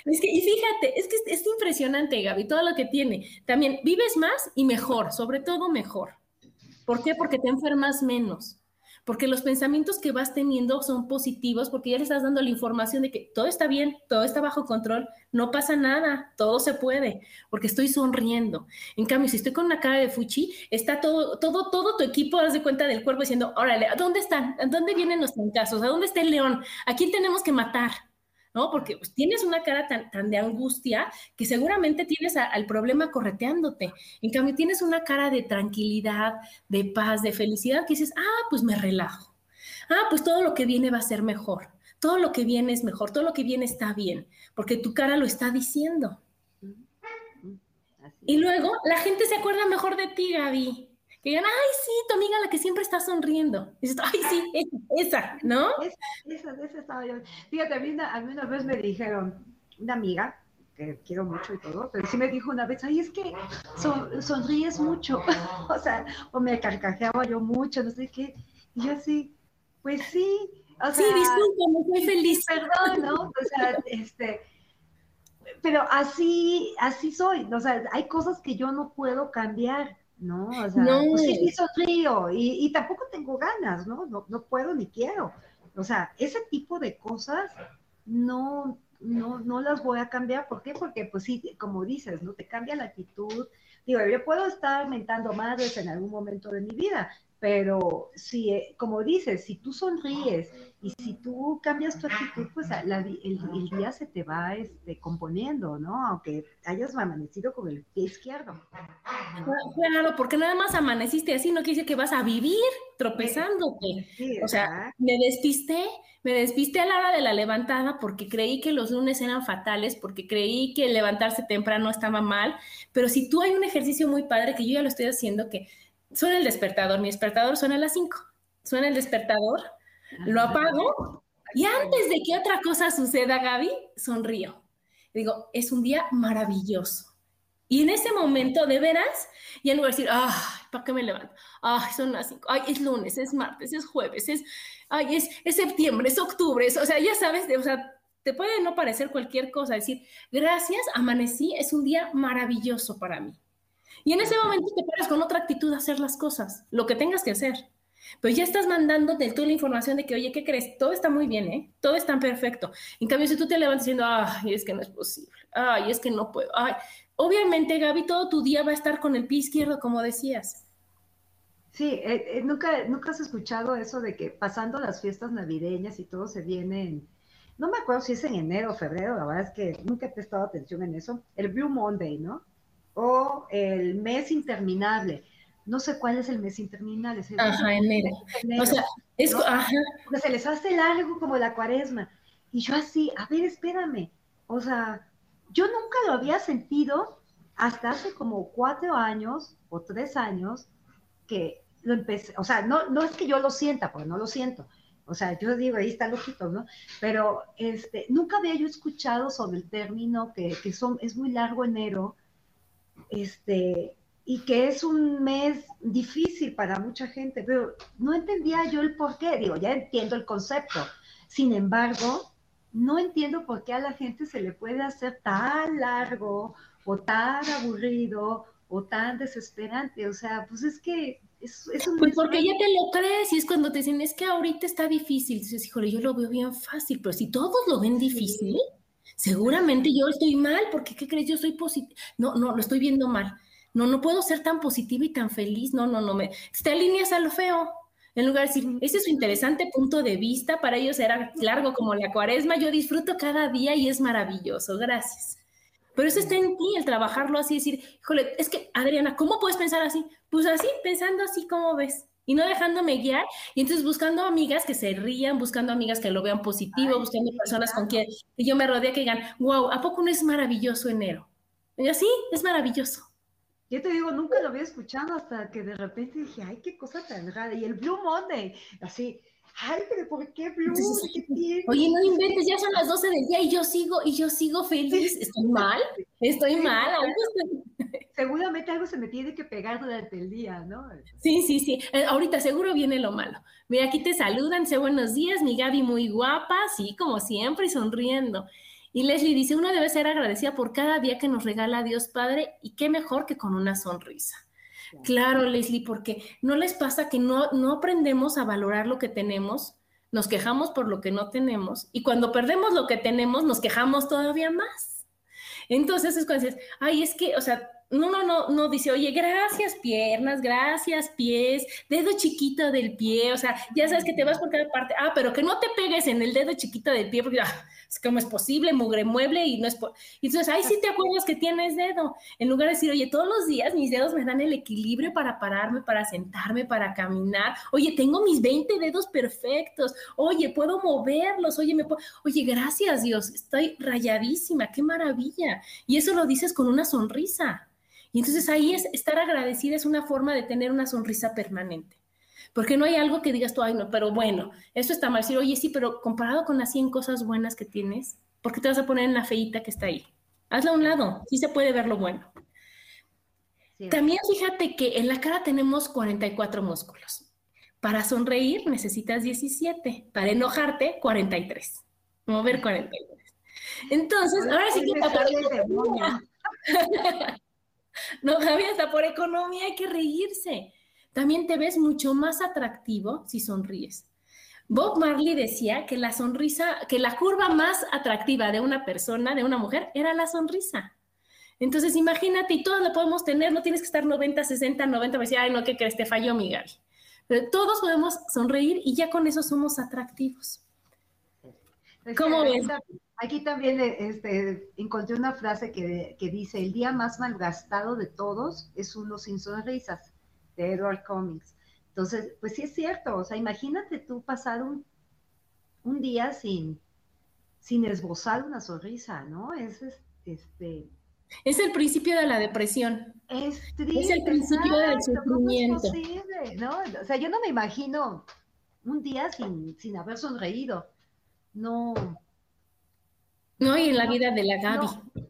Es y fíjate, es que es impresionante, Gaby, todo lo que tiene. También vives más y mejor, sobre todo mejor. ¿Por qué? Porque te enfermas menos porque los pensamientos que vas teniendo son positivos, porque ya le estás dando la información de que todo está bien, todo está bajo control, no pasa nada, todo se puede, porque estoy sonriendo. En cambio, si estoy con una cara de fuchi, está todo, todo, todo tu equipo, de cuenta del cuerpo diciendo, órale, ¿a dónde están? ¿A dónde vienen los casos? ¿A dónde está el león? ¿A quién tenemos que matar? ¿No? Porque pues, tienes una cara tan, tan, de angustia que seguramente tienes al problema correteándote. En cambio, tienes una cara de tranquilidad, de paz, de felicidad, que dices, ah, pues me relajo. Ah, pues todo lo que viene va a ser mejor. Todo lo que viene es mejor, todo lo que viene está bien, porque tu cara lo está diciendo. Y luego la gente se acuerda mejor de ti, Gaby que digan, ay, sí, tu amiga la que siempre está sonriendo. Y dices, ay, sí, [LAUGHS] esa, ¿no? Esa, esa, esa estaba yo. Fíjate, a mí, una, a mí una vez me dijeron, una amiga, que quiero mucho y todo, pero sí me dijo una vez, ay, es que sonríes mucho, [LAUGHS] o sea, o me carcajeaba yo mucho, no sé qué, y yo así, pues sí, o sea, sí, disculpa, me feliz. Perdón, ¿no? O sea, [LAUGHS] este, pero así, así soy, o sea, hay cosas que yo no puedo cambiar, ¿no? O sea, no. pues sí, sonrío y, y, tampoco tengo ganas, ¿no? ¿no? No puedo ni quiero. O sea, ese tipo de cosas no, no, no las voy a cambiar. ¿Por qué? Porque, pues sí, como dices, ¿no? Te cambia la actitud. Digo, yo puedo estar mentando madres en algún momento de mi vida, pero si, eh, como dices, si tú sonríes y si tú cambias tu actitud, pues el, día se te va este, componiendo, ¿no? Aunque hayas amanecido con el pie izquierdo. Claro, porque nada más amaneciste así, no quiere decir que vas a vivir tropezándote. o sea, me despisté, me despisté a la hora de la levantada porque creí que los lunes eran fatales, porque creí que levantarse temprano estaba mal, pero si tú hay un ejercicio muy padre que yo ya lo estoy haciendo, que suena el despertador, mi despertador suena a las 5, suena el despertador, lo apago y antes de que otra cosa suceda, Gaby, sonrío. Digo, es un día maravilloso. Y en ese momento, de veras, ya no voy a decir, ay, ¿para qué me levanto? Ay, son las 5, ay, es lunes, es martes, es jueves, es, ay, es, es septiembre, es octubre, o sea, ya sabes, o sea, te puede no parecer cualquier cosa, decir, gracias, amanecí, es un día maravilloso para mí. Y en ese momento te paras con otra actitud a hacer las cosas, lo que tengas que hacer. Pero ya estás mandándote toda la información de que, oye, ¿qué crees? Todo está muy bien, ¿eh? Todo está perfecto. En cambio, si tú te levantas diciendo, ay, es que no es posible, ay, es que no puedo, ay, obviamente, Gaby, todo tu día va a estar con el pie izquierdo, como decías. Sí, eh, eh, ¿nunca, nunca has escuchado eso de que pasando las fiestas navideñas y todo se viene en, no me acuerdo si es en enero o febrero, la verdad es que nunca he prestado atención en eso, el Blue Monday, ¿no? O el mes interminable. No sé cuál es el mes interminable. ajá, enero. O sea, es, ajá. se les hace largo como la cuaresma. Y yo así, a ver, espérame. O sea, yo nunca lo había sentido hasta hace como cuatro años o tres años que lo empecé, o sea, no, no es que yo lo sienta, porque no lo siento, o sea, yo digo, ahí está loquito, ¿no? Pero este, nunca había yo escuchado sobre el término que, que son, es muy largo enero, este, y que es un mes difícil para mucha gente, pero no entendía yo el por qué, digo, ya entiendo el concepto, sin embargo, no entiendo por qué a la gente se le puede hacer tan largo o tan aburrido o tan desesperante, o sea, pues es que es, un... Pues porque ya te lo crees y es cuando te dicen, es que ahorita está difícil, dices, híjole, yo lo veo bien fácil, pero si todos lo ven difícil, seguramente yo estoy mal, porque ¿qué crees? Yo soy positiva. No, no, lo estoy viendo mal. No, no puedo ser tan positiva y tan feliz. No, no, no, me, te alineas a lo feo. En lugar de decir, ese es su interesante punto de vista, para ellos era largo como la cuaresma, yo disfruto cada día y es maravilloso, gracias. Pero eso está en ti, el trabajarlo así, decir, híjole, es que, Adriana, ¿cómo puedes pensar así? Pues así, pensando así como ves y no dejándome guiar, y entonces buscando amigas que se rían, buscando amigas que lo vean positivo, buscando personas con quien yo me rodee que digan, wow, ¿a poco no es maravilloso enero? Y así, es maravilloso. Yo te digo, nunca lo había escuchado hasta que de repente dije, ay, qué cosa tan rara. Y el Blue Monday, así, ay, pero ¿por qué Blue? ¿Qué Oye, no inventes, ya son las 12 del día y yo sigo, y yo sigo feliz. ¿Estoy mal? ¿Estoy mal? ¿Algo estoy seguramente algo se me tiene que pegar durante el día, ¿no? Sí, sí, sí. Eh, ahorita seguro viene lo malo. Mira, aquí te saludan, sé buenos días, mi Gaby muy guapa, sí, como siempre, y sonriendo. Y Leslie dice, uno debe ser agradecida por cada día que nos regala Dios Padre y qué mejor que con una sonrisa. Claro, Leslie, porque no les pasa que no, no aprendemos a valorar lo que tenemos, nos quejamos por lo que no tenemos y cuando perdemos lo que tenemos nos quejamos todavía más. Entonces es cuando dices, ay, es que, o sea, no, no, no, no dice, oye, gracias piernas, gracias pies, dedo chiquito del pie, o sea, ya sabes que te vas por cada parte, ah, pero que no te pegues en el dedo chiquito del pie, porque ah, es como es posible, mugre mueble y no es, y entonces, ay, sí te acuerdas que tienes dedo, en lugar de decir, oye, todos los días mis dedos me dan el equilibrio para pararme, para sentarme, para caminar, oye, tengo mis 20 dedos perfectos, oye, puedo moverlos, oye, me puedo... oye, gracias Dios, estoy rayadísima, qué maravilla, y eso lo dices con una sonrisa. Y entonces ahí es estar agradecida, es una forma de tener una sonrisa permanente. Porque no hay algo que digas tú, ay, no, pero bueno, esto está mal. Decir, oye, sí, pero comparado con las 100 cosas buenas que tienes, ¿por qué te vas a poner en la feita que está ahí? Hazla a un lado, sí se puede ver lo bueno. También fíjate que en la cara tenemos 44 músculos. Para sonreír necesitas 17, para enojarte 43. Mover 43. Entonces, ahora sí que [LAUGHS] [LAUGHS] No, Javi, hasta por economía hay que reírse. También te ves mucho más atractivo si sonríes. Bob Marley decía que la sonrisa, que la curva más atractiva de una persona, de una mujer, era la sonrisa. Entonces, imagínate, y todos lo podemos tener, no tienes que estar 90, 60, 90, decir, ay, no, ¿qué crees? Te falló, Miguel. Pero todos podemos sonreír y ya con eso somos atractivos. ¿Cómo ves? Aquí también este, encontré una frase que, dice, el día más malgastado de todos es uno sin sonrisas, de Edward Cummings. Entonces, pues sí es cierto, o sea, imagínate tú pasar un, un día sin, sin esbozar una sonrisa, ¿no? Es este... Es el principio de la depresión. Es, es el principio del sufrimiento. ¿no? O sea, yo no me imagino un día sin, sin haber sonreído. No, no, y en la vida de la Gaby.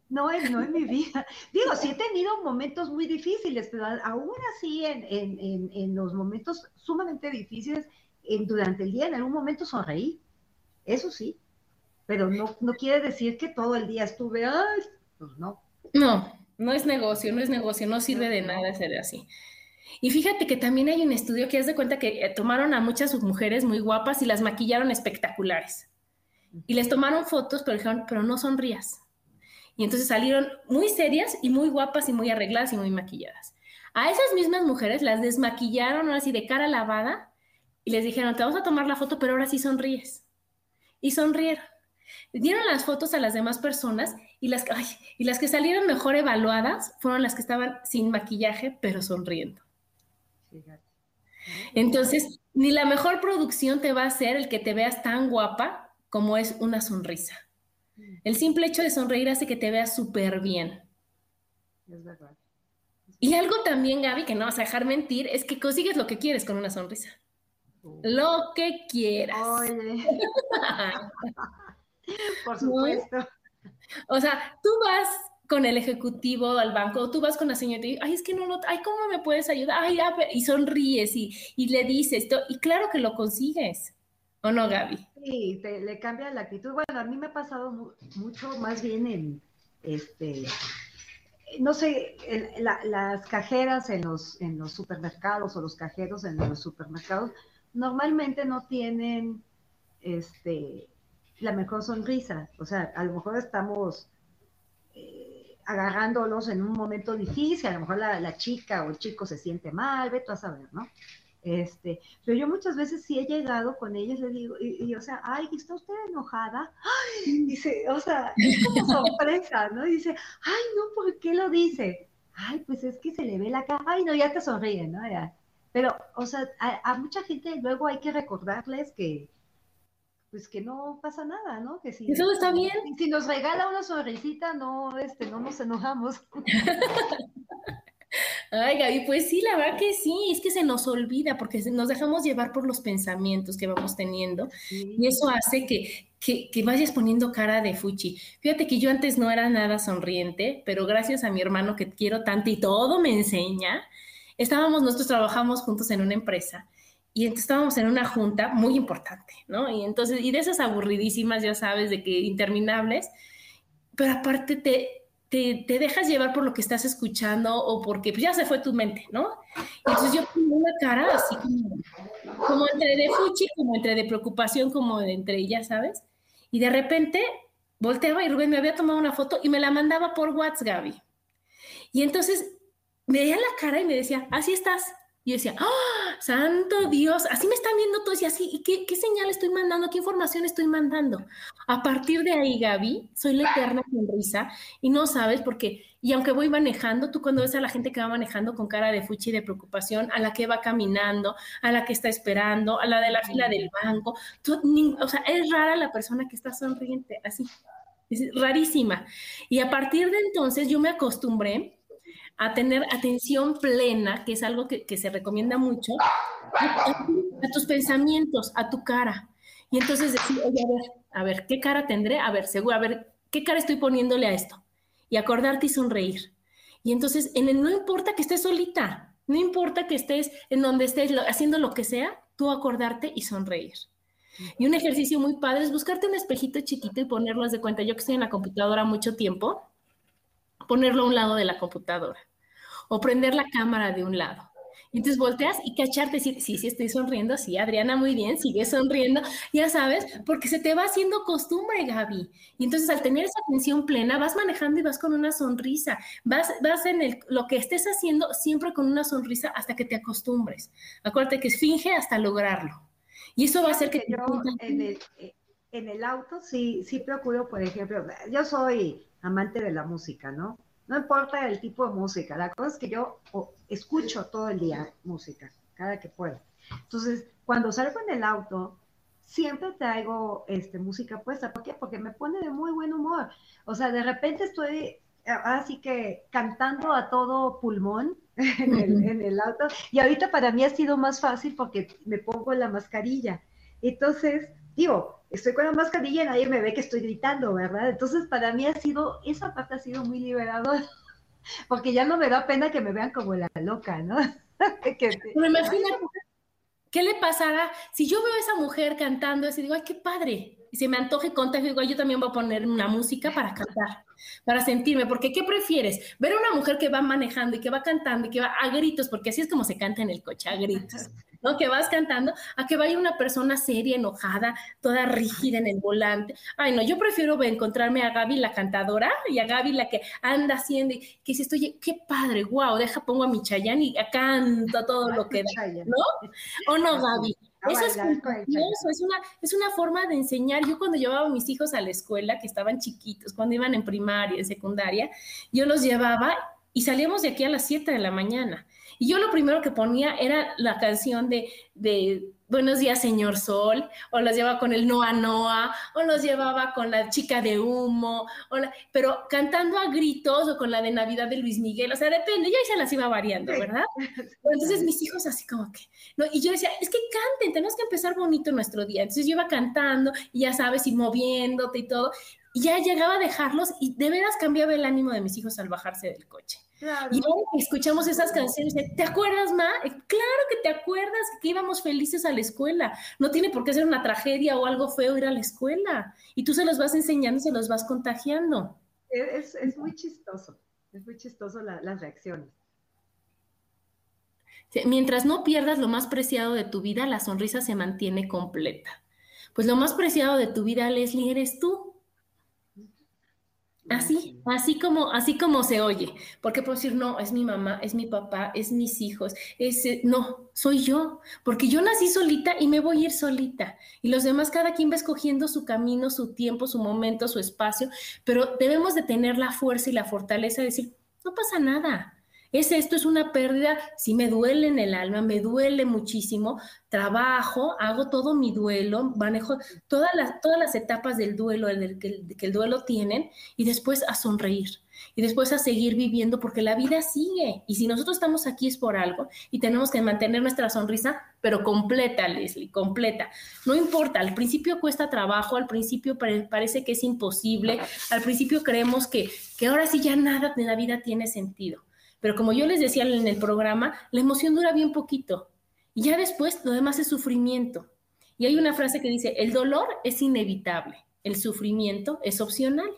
No, no, en mi vida. [LAUGHS] Digo, sí he tenido momentos muy difíciles, pero aún así en, los momentos sumamente difíciles durante el día, en algún momento sonreí. Eso sí. Pero no, no quiere decir que todo el día estuve, ay, pues no. No, no es negocio, no es negocio, no sirve de nada ser así. Y fíjate que también hay un estudio que haz de cuenta que eh, tomaron a muchas mujeres muy guapas y las maquillaron espectaculares. Y les tomaron fotos, pero dijeron, pero no sonrías. Y entonces salieron muy serias y muy guapas y muy arregladas y muy maquilladas. A esas mismas mujeres las desmaquillaron ahora sí de cara lavada y les dijeron, te vamos a tomar la foto, pero ahora sí sonríes. Y sonrieron. Dieron las fotos a las demás personas y las, y las que salieron mejor evaluadas fueron las que estaban sin maquillaje, pero sonriendo. Entonces, ni la mejor producción te va a hacer el que te veas tan guapa como es una sonrisa. El simple hecho de sonreír hace que te veas súper bien. Es verdad. Y algo también, Gaby, que no vas a dejar mentir, es que consigues lo que quieres con una sonrisa. Lo que quieras. Oye. [LAUGHS] Por supuesto. O sea, tú vas con el ejecutivo al banco, tú vas con la señora y ay, es que no lo, ay, ¿cómo me puedes ayudar? Ay, y sonríes y, y le dices, y claro que lo consigues. ¿O no, Gaby? Sí, le cambia la actitud. Bueno, a mí me ha pasado mucho más bien en, este, no sé, las cajeras en los, en los supermercados o los cajeros en los supermercados normalmente no tienen este, la mejor sonrisa. O sea, a lo mejor estamos eh, agarrándolos en un momento difícil, a lo mejor la, la, chica o el chico se siente mal, ve tú a saber, ¿no? Este, pero yo muchas veces sí he llegado con ellos, le digo, y, o sea, ay, ¿está usted enojada? Ay, dice, o sea, es como sorpresa, ¿no? dice, ay, no, ¿por qué lo dice? Ay, pues es que se le ve la cara, ay, no, ya te sonríe, ¿no? Pero, o sea, a, mucha gente luego hay que recordarles que, pues que no pasa nada, ¿no? Que si, Eso está bien. Si nos regala una sonrisita, no, este, no nos enojamos. [LAUGHS] Ay, Gaby, pues sí, la verdad que sí, es que se nos olvida porque nos dejamos llevar por los pensamientos que vamos teniendo y eso hace que, que, vayas poniendo cara de fuchi. Fíjate que yo antes no era nada sonriente, pero gracias a mi hermano que quiero tanto y todo me enseña, estábamos, nosotros trabajamos juntos en una empresa y entonces estábamos en una junta muy importante, ¿no? Y entonces, y de esas aburridísimas, ya sabes, de que interminables, pero aparte te, te, dejas llevar por lo que estás escuchando o porque pues, ya se fue tu mente, ¿no? entonces yo pongo una cara así como, entre de fuchi, como entre de preocupación, como entre ellas, ¿sabes? Y de repente volteaba y Rubén me había tomado una foto y me la mandaba por WhatsApp, Gaby. Y entonces me veía la cara y me decía, así estás. Y decía, ¡ah! ¡Santo Dios! Así me están viendo todos y así. ¿Y qué, qué señal estoy mandando? ¿Qué información estoy mandando? A partir de ahí, Gaby, soy la eterna sonrisa y no sabes porque, y aunque voy manejando, tú cuando ves a la gente que va manejando con cara de fuchi y de preocupación, a la que va caminando, a la que está esperando, a la de la fila del banco, o sea, es rara la persona que está sonriente, así. Es rarísima. Y a partir de entonces yo me acostumbré a tener atención plena, que es algo que, se recomienda mucho, a, tus pensamientos, a tu cara. Y entonces decir, oye, a ver, a ver, ¿qué cara tendré? A ver, seguro, a ver, ¿qué cara estoy poniéndole a esto? Y acordarte y sonreír. Y entonces, en no importa que estés solita, no importa que estés en donde estés haciendo lo que sea, tú acordarte y sonreír. Y un ejercicio muy padre es buscarte un espejito chiquito y ponerlo de cuenta. Yo que estoy en la computadora mucho tiempo, ponerlo a un lado de la computadora o prender la cámara de un lado. Entonces volteas y cacharte, decir, sí, sí, estoy sonriendo, sí, Adriana, muy bien, sigue sonriendo, ya sabes, porque se te va haciendo costumbre, Gaby. Y entonces al tener esa atención plena, vas manejando y vas con una sonrisa, vas, vas en el, lo que estés haciendo siempre con una sonrisa hasta que te acostumbres. Acuérdate que es finge hasta lograrlo. Y eso va a hacer que... Yo en el, en el auto sí, sí procuro, por ejemplo, yo soy amante de la música, ¿no? No importa el tipo de música, la cosa es que yo escucho todo el día música, cada que puedo. Entonces, cuando salgo en el auto, siempre traigo este, música puesta. ¿Por qué? Porque me pone de muy buen humor. O sea, de repente estoy así que cantando a todo pulmón [LAUGHS] en el, en el, auto. Y ahorita para mí ha sido más fácil porque me pongo la mascarilla. Entonces, digo, estoy con la mascarilla y nadie me ve que estoy gritando, ¿verdad? Entonces, para mí ha sido, esa parte ha sido muy liberadora, [LAUGHS] porque ya no me da pena que me vean como la loca, ¿no? [LAUGHS] Pero imagínate, ¿qué le pasará si yo veo a esa mujer cantando y digo, ay, qué padre? Y se me antoje contar, digo, yo también voy a poner una música para cantar, para sentirme, porque ¿qué prefieres? Ver a una mujer que va manejando y que va cantando y que va a gritos, porque así es como se canta en el coche, a gritos. ¿No? Que vas cantando, a que vaya una persona seria, enojada, toda rígida en el volante. Ay, no, yo prefiero encontrarme a Gaby la cantadora y a Gaby la que anda haciendo y que dice, oye, qué padre, wow, deja, pongo a mi Chayán y canto todo lo que da, ¿no? ¿O no, Gaby? Eso es es una, es una forma de enseñar. Yo cuando llevaba a mis hijos a la escuela, que estaban chiquitos, cuando iban en primaria, en secundaria, yo los llevaba y salíamos de aquí a las 7 de la mañana. Y yo lo primero que ponía era la canción de, de Buenos días, señor Sol, o los llevaba con el Noa Noa, o los llevaba con la chica de humo, o pero cantando a gritos o con la de Navidad de Luis Miguel, o sea, depende, ya se las iba variando, ¿verdad? [LAUGHS] Entonces mis hijos así como que, no, y yo decía, es que canten, tenemos que empezar bonito nuestro día. Entonces yo iba cantando, y ya sabes, y moviéndote y todo, y ya llegaba a dejarlos, y de veras cambiaba el ánimo de mis hijos al bajarse del coche. Y ahora que escuchamos esas canciones, ¿te acuerdas, Ma? Eh, claro que te acuerdas que íbamos felices a la escuela. No tiene por qué ser una tragedia o algo feo ir a la escuela. Y tú se los vas enseñando y se los vas contagiando. Es, muy chistoso, es muy chistoso las reacciones. Mientras no pierdas lo más preciado de tu vida, la sonrisa se mantiene completa. Pues lo más preciado de tu vida, Leslie, eres tú. Así, así como, así como se oye, porque puedo decir, no, es mi mamá, es mi papá, es mis hijos, es, eh, no, soy yo, porque yo nací solita y me voy a ir solita. Y los demás, cada quien va escogiendo su camino, su tiempo, su momento, su espacio, pero debemos de tener la fuerza y la fortaleza de decir, no pasa nada, es esto, es una pérdida, sí me duele en el alma, me duele muchísimo, trabajo, hago todo mi duelo, manejo todas las, todas las etapas del duelo el, que, que el duelo tienen y después a sonreír y después a seguir viviendo porque la vida sigue y si nosotros estamos aquí es por algo y tenemos que mantener nuestra sonrisa, pero completa, Leslie, completa. No importa, al principio cuesta trabajo, al principio parece que es imposible, al principio creemos que, que ahora sí ya nada de la vida tiene sentido pero como yo les decía en el programa, la emoción dura bien poquito. Y ya después lo demás es sufrimiento. Y hay una frase que dice, el dolor es inevitable, el sufrimiento es opcional.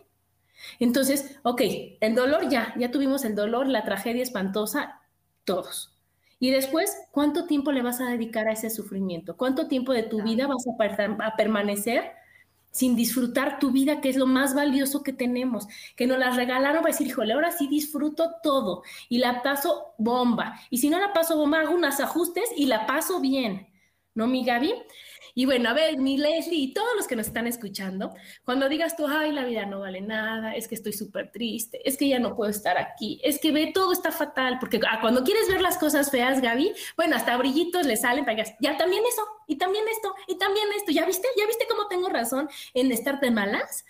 Entonces, ok, el dolor ya, ya tuvimos el dolor, la tragedia espantosa, todos. Y después, ¿cuánto tiempo le vas a dedicar a ese sufrimiento? ¿Cuánto tiempo de tu vida vas a, permanecer sin disfrutar tu vida, que es lo más valioso que tenemos? Que nos la regalaron para decir, híjole, ahora sí disfruto todo y la paso bomba. Y si no la paso bomba, hago unos ajustes y la paso bien. ¿No, mi Gaby? Y bueno, a ver, mi Leslie y todos los que nos están escuchando, cuando digas tú, ay, la vida no vale nada, es que estoy súper triste, es que ya no puedo estar aquí, es que ve, todo está fatal, porque ah, cuando quieres ver las cosas feas, Gaby, bueno, hasta brillitos le salen para que ya también eso, y también esto, y también esto, ¿ya viste? ¿Ya viste cómo tengo razón en estar de malas?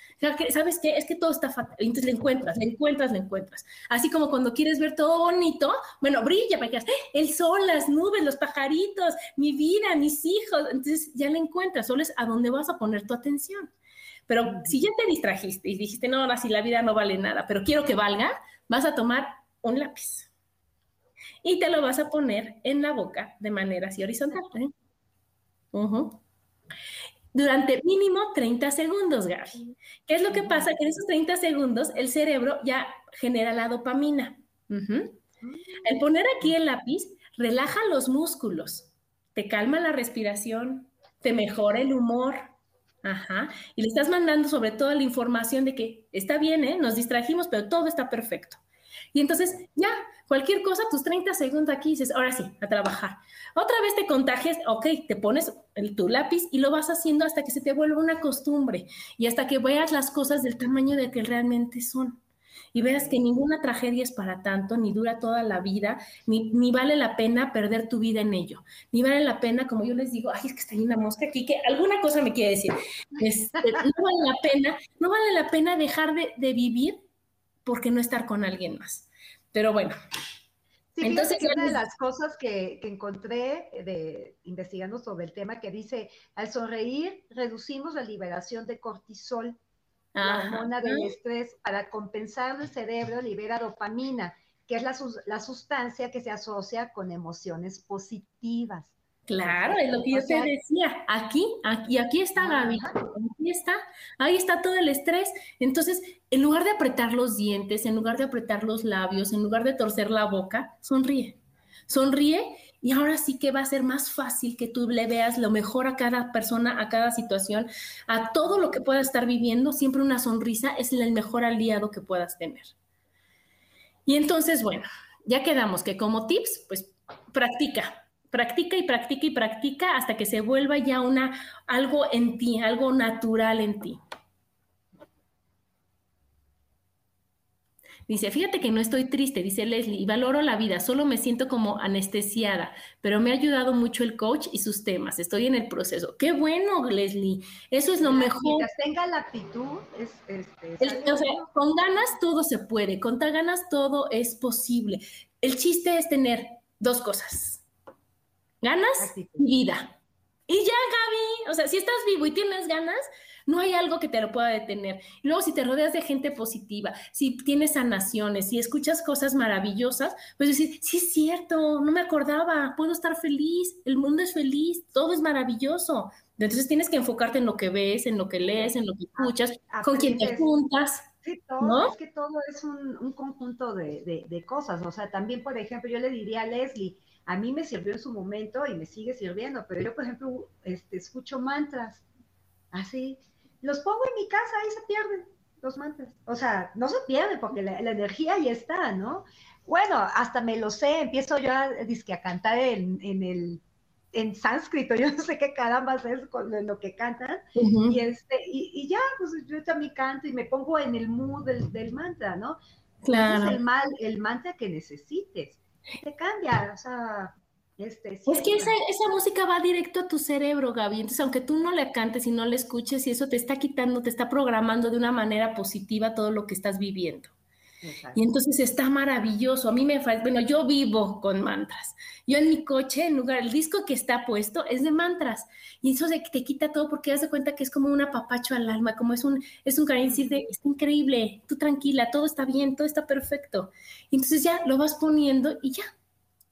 ¿Sabes qué? Es que todo está fatal. Entonces le encuentras, le encuentras, le encuentras. Así como cuando quieres ver todo bonito, bueno, brilla para que ¡Eh! el sol, las nubes, los pajaritos, mi vida, mis hijos. Entonces ya le encuentras, solo es a dónde vas a poner tu atención. Pero si ya te distrajiste y dijiste, no, ahora sí la vida no vale nada, pero quiero que valga, vas a tomar un lápiz y te lo vas a poner en la boca de manera así horizontal. ¿eh? durante mínimo 30 segundos, Gaby. ¿Qué es lo que pasa? Que en esos 30 segundos el cerebro ya genera la dopamina. El poner aquí el lápiz relaja los músculos, te calma la respiración, te mejora el humor. Ajá. Y le estás mandando sobre todo la información de que está bien, ¿eh? nos distrajimos, pero todo está perfecto. Y entonces ya, cualquier cosa, tus 30 segundos aquí dices, ahora sí, a trabajar. Otra vez te contagias, ok, te pones el, tu lápiz y lo vas haciendo hasta que se te vuelva una costumbre y hasta que veas las cosas del tamaño de que realmente son. Y veas que ninguna tragedia es para tanto, ni dura toda la vida, ni, ni, vale la pena perder tu vida en ello, ni vale la pena, como yo les digo, ay, es que está ahí una mosca aquí, que alguna cosa me quiere decir. Este, no vale la pena, no vale la pena dejar de, de vivir porque no estar con alguien más. Pero bueno. Entonces, una de las cosas que, encontré de, investigando sobre el tema que dice, al sonreír reducimos la liberación de cortisol, la hormona del estrés, para compensar el cerebro libera dopamina, que es la, la sustancia que se asocia con emociones positivas. Claro, es lo que yo te decía. Aquí, aquí, aquí está Gaby. Aquí está. Ahí está todo el estrés. Entonces, en lugar de apretar los dientes, en lugar de apretar los labios, en lugar de torcer la boca, sonríe. Sonríe y ahora sí que va a ser más fácil que tú le veas lo mejor a cada persona, a cada situación, a todo lo que puedas estar viviendo. Siempre una sonrisa es el mejor aliado que puedas tener. Y entonces, bueno, ya quedamos que como tips, pues practica, practica y practica y practica hasta que se vuelva ya una algo en ti, algo natural en ti. Dice, fíjate que no estoy triste, dice Leslie, y valoro la vida, solo me siento como anestesiada, pero me ha ayudado mucho el coach y sus temas, estoy en el proceso. Qué bueno, Leslie, eso es lo mejor. Mientras tenga la actitud, es, o sea, con ganas todo se puede, con ganas todo es posible. El chiste es tener dos cosas, ganas y vida. Y ya, Gaby, o sea, si estás vivo y tienes ganas, no hay algo que te lo pueda detener. Y luego, si te rodeas de gente positiva, si tienes sanaciones, si escuchas cosas maravillosas, pues decir, sí es cierto, no me acordaba, puedo estar feliz, el mundo es feliz, todo es maravilloso. Entonces tienes que enfocarte en lo que ves, en lo que lees, en lo que escuchas, con quien te juntas. Sí, todo, es que todo es un, conjunto de, de cosas. O sea, también, por ejemplo, yo le diría a Leslie, a mí me sirvió en su momento y me sigue sirviendo, pero yo, por ejemplo, este, escucho mantras, así, los pongo en mi casa, ahí se pierden los mantras. O sea, no se pierden porque la, energía ahí está, ¿no? Bueno, hasta me lo sé, empiezo yo a, a cantar en, el en sánscrito, [LAUGHS] yo no sé qué caramba es con lo que cantan, y, este, y, ya, pues yo también canto y me pongo en el mood del, mantra, ¿no? Claro. Es el, mal, el mantra que necesites te cambia, o sea, este, es que esa, esa, música va directo a tu cerebro, Gaby. Entonces, aunque tú no le cantes y no le escuches, y eso te está quitando, te está programando de una manera positiva todo lo que estás viviendo. Y entonces está maravilloso. A mí me falta, bueno, yo vivo con mantras. Yo en mi coche, en lugar, el disco que está puesto es de mantras. Y eso te, te quita todo porque das de cuenta que es como un apapacho al alma, como es un, es un cariño decir de, está increíble, tú tranquila, todo está bien, todo está perfecto. Y entonces ya lo vas poniendo y ya,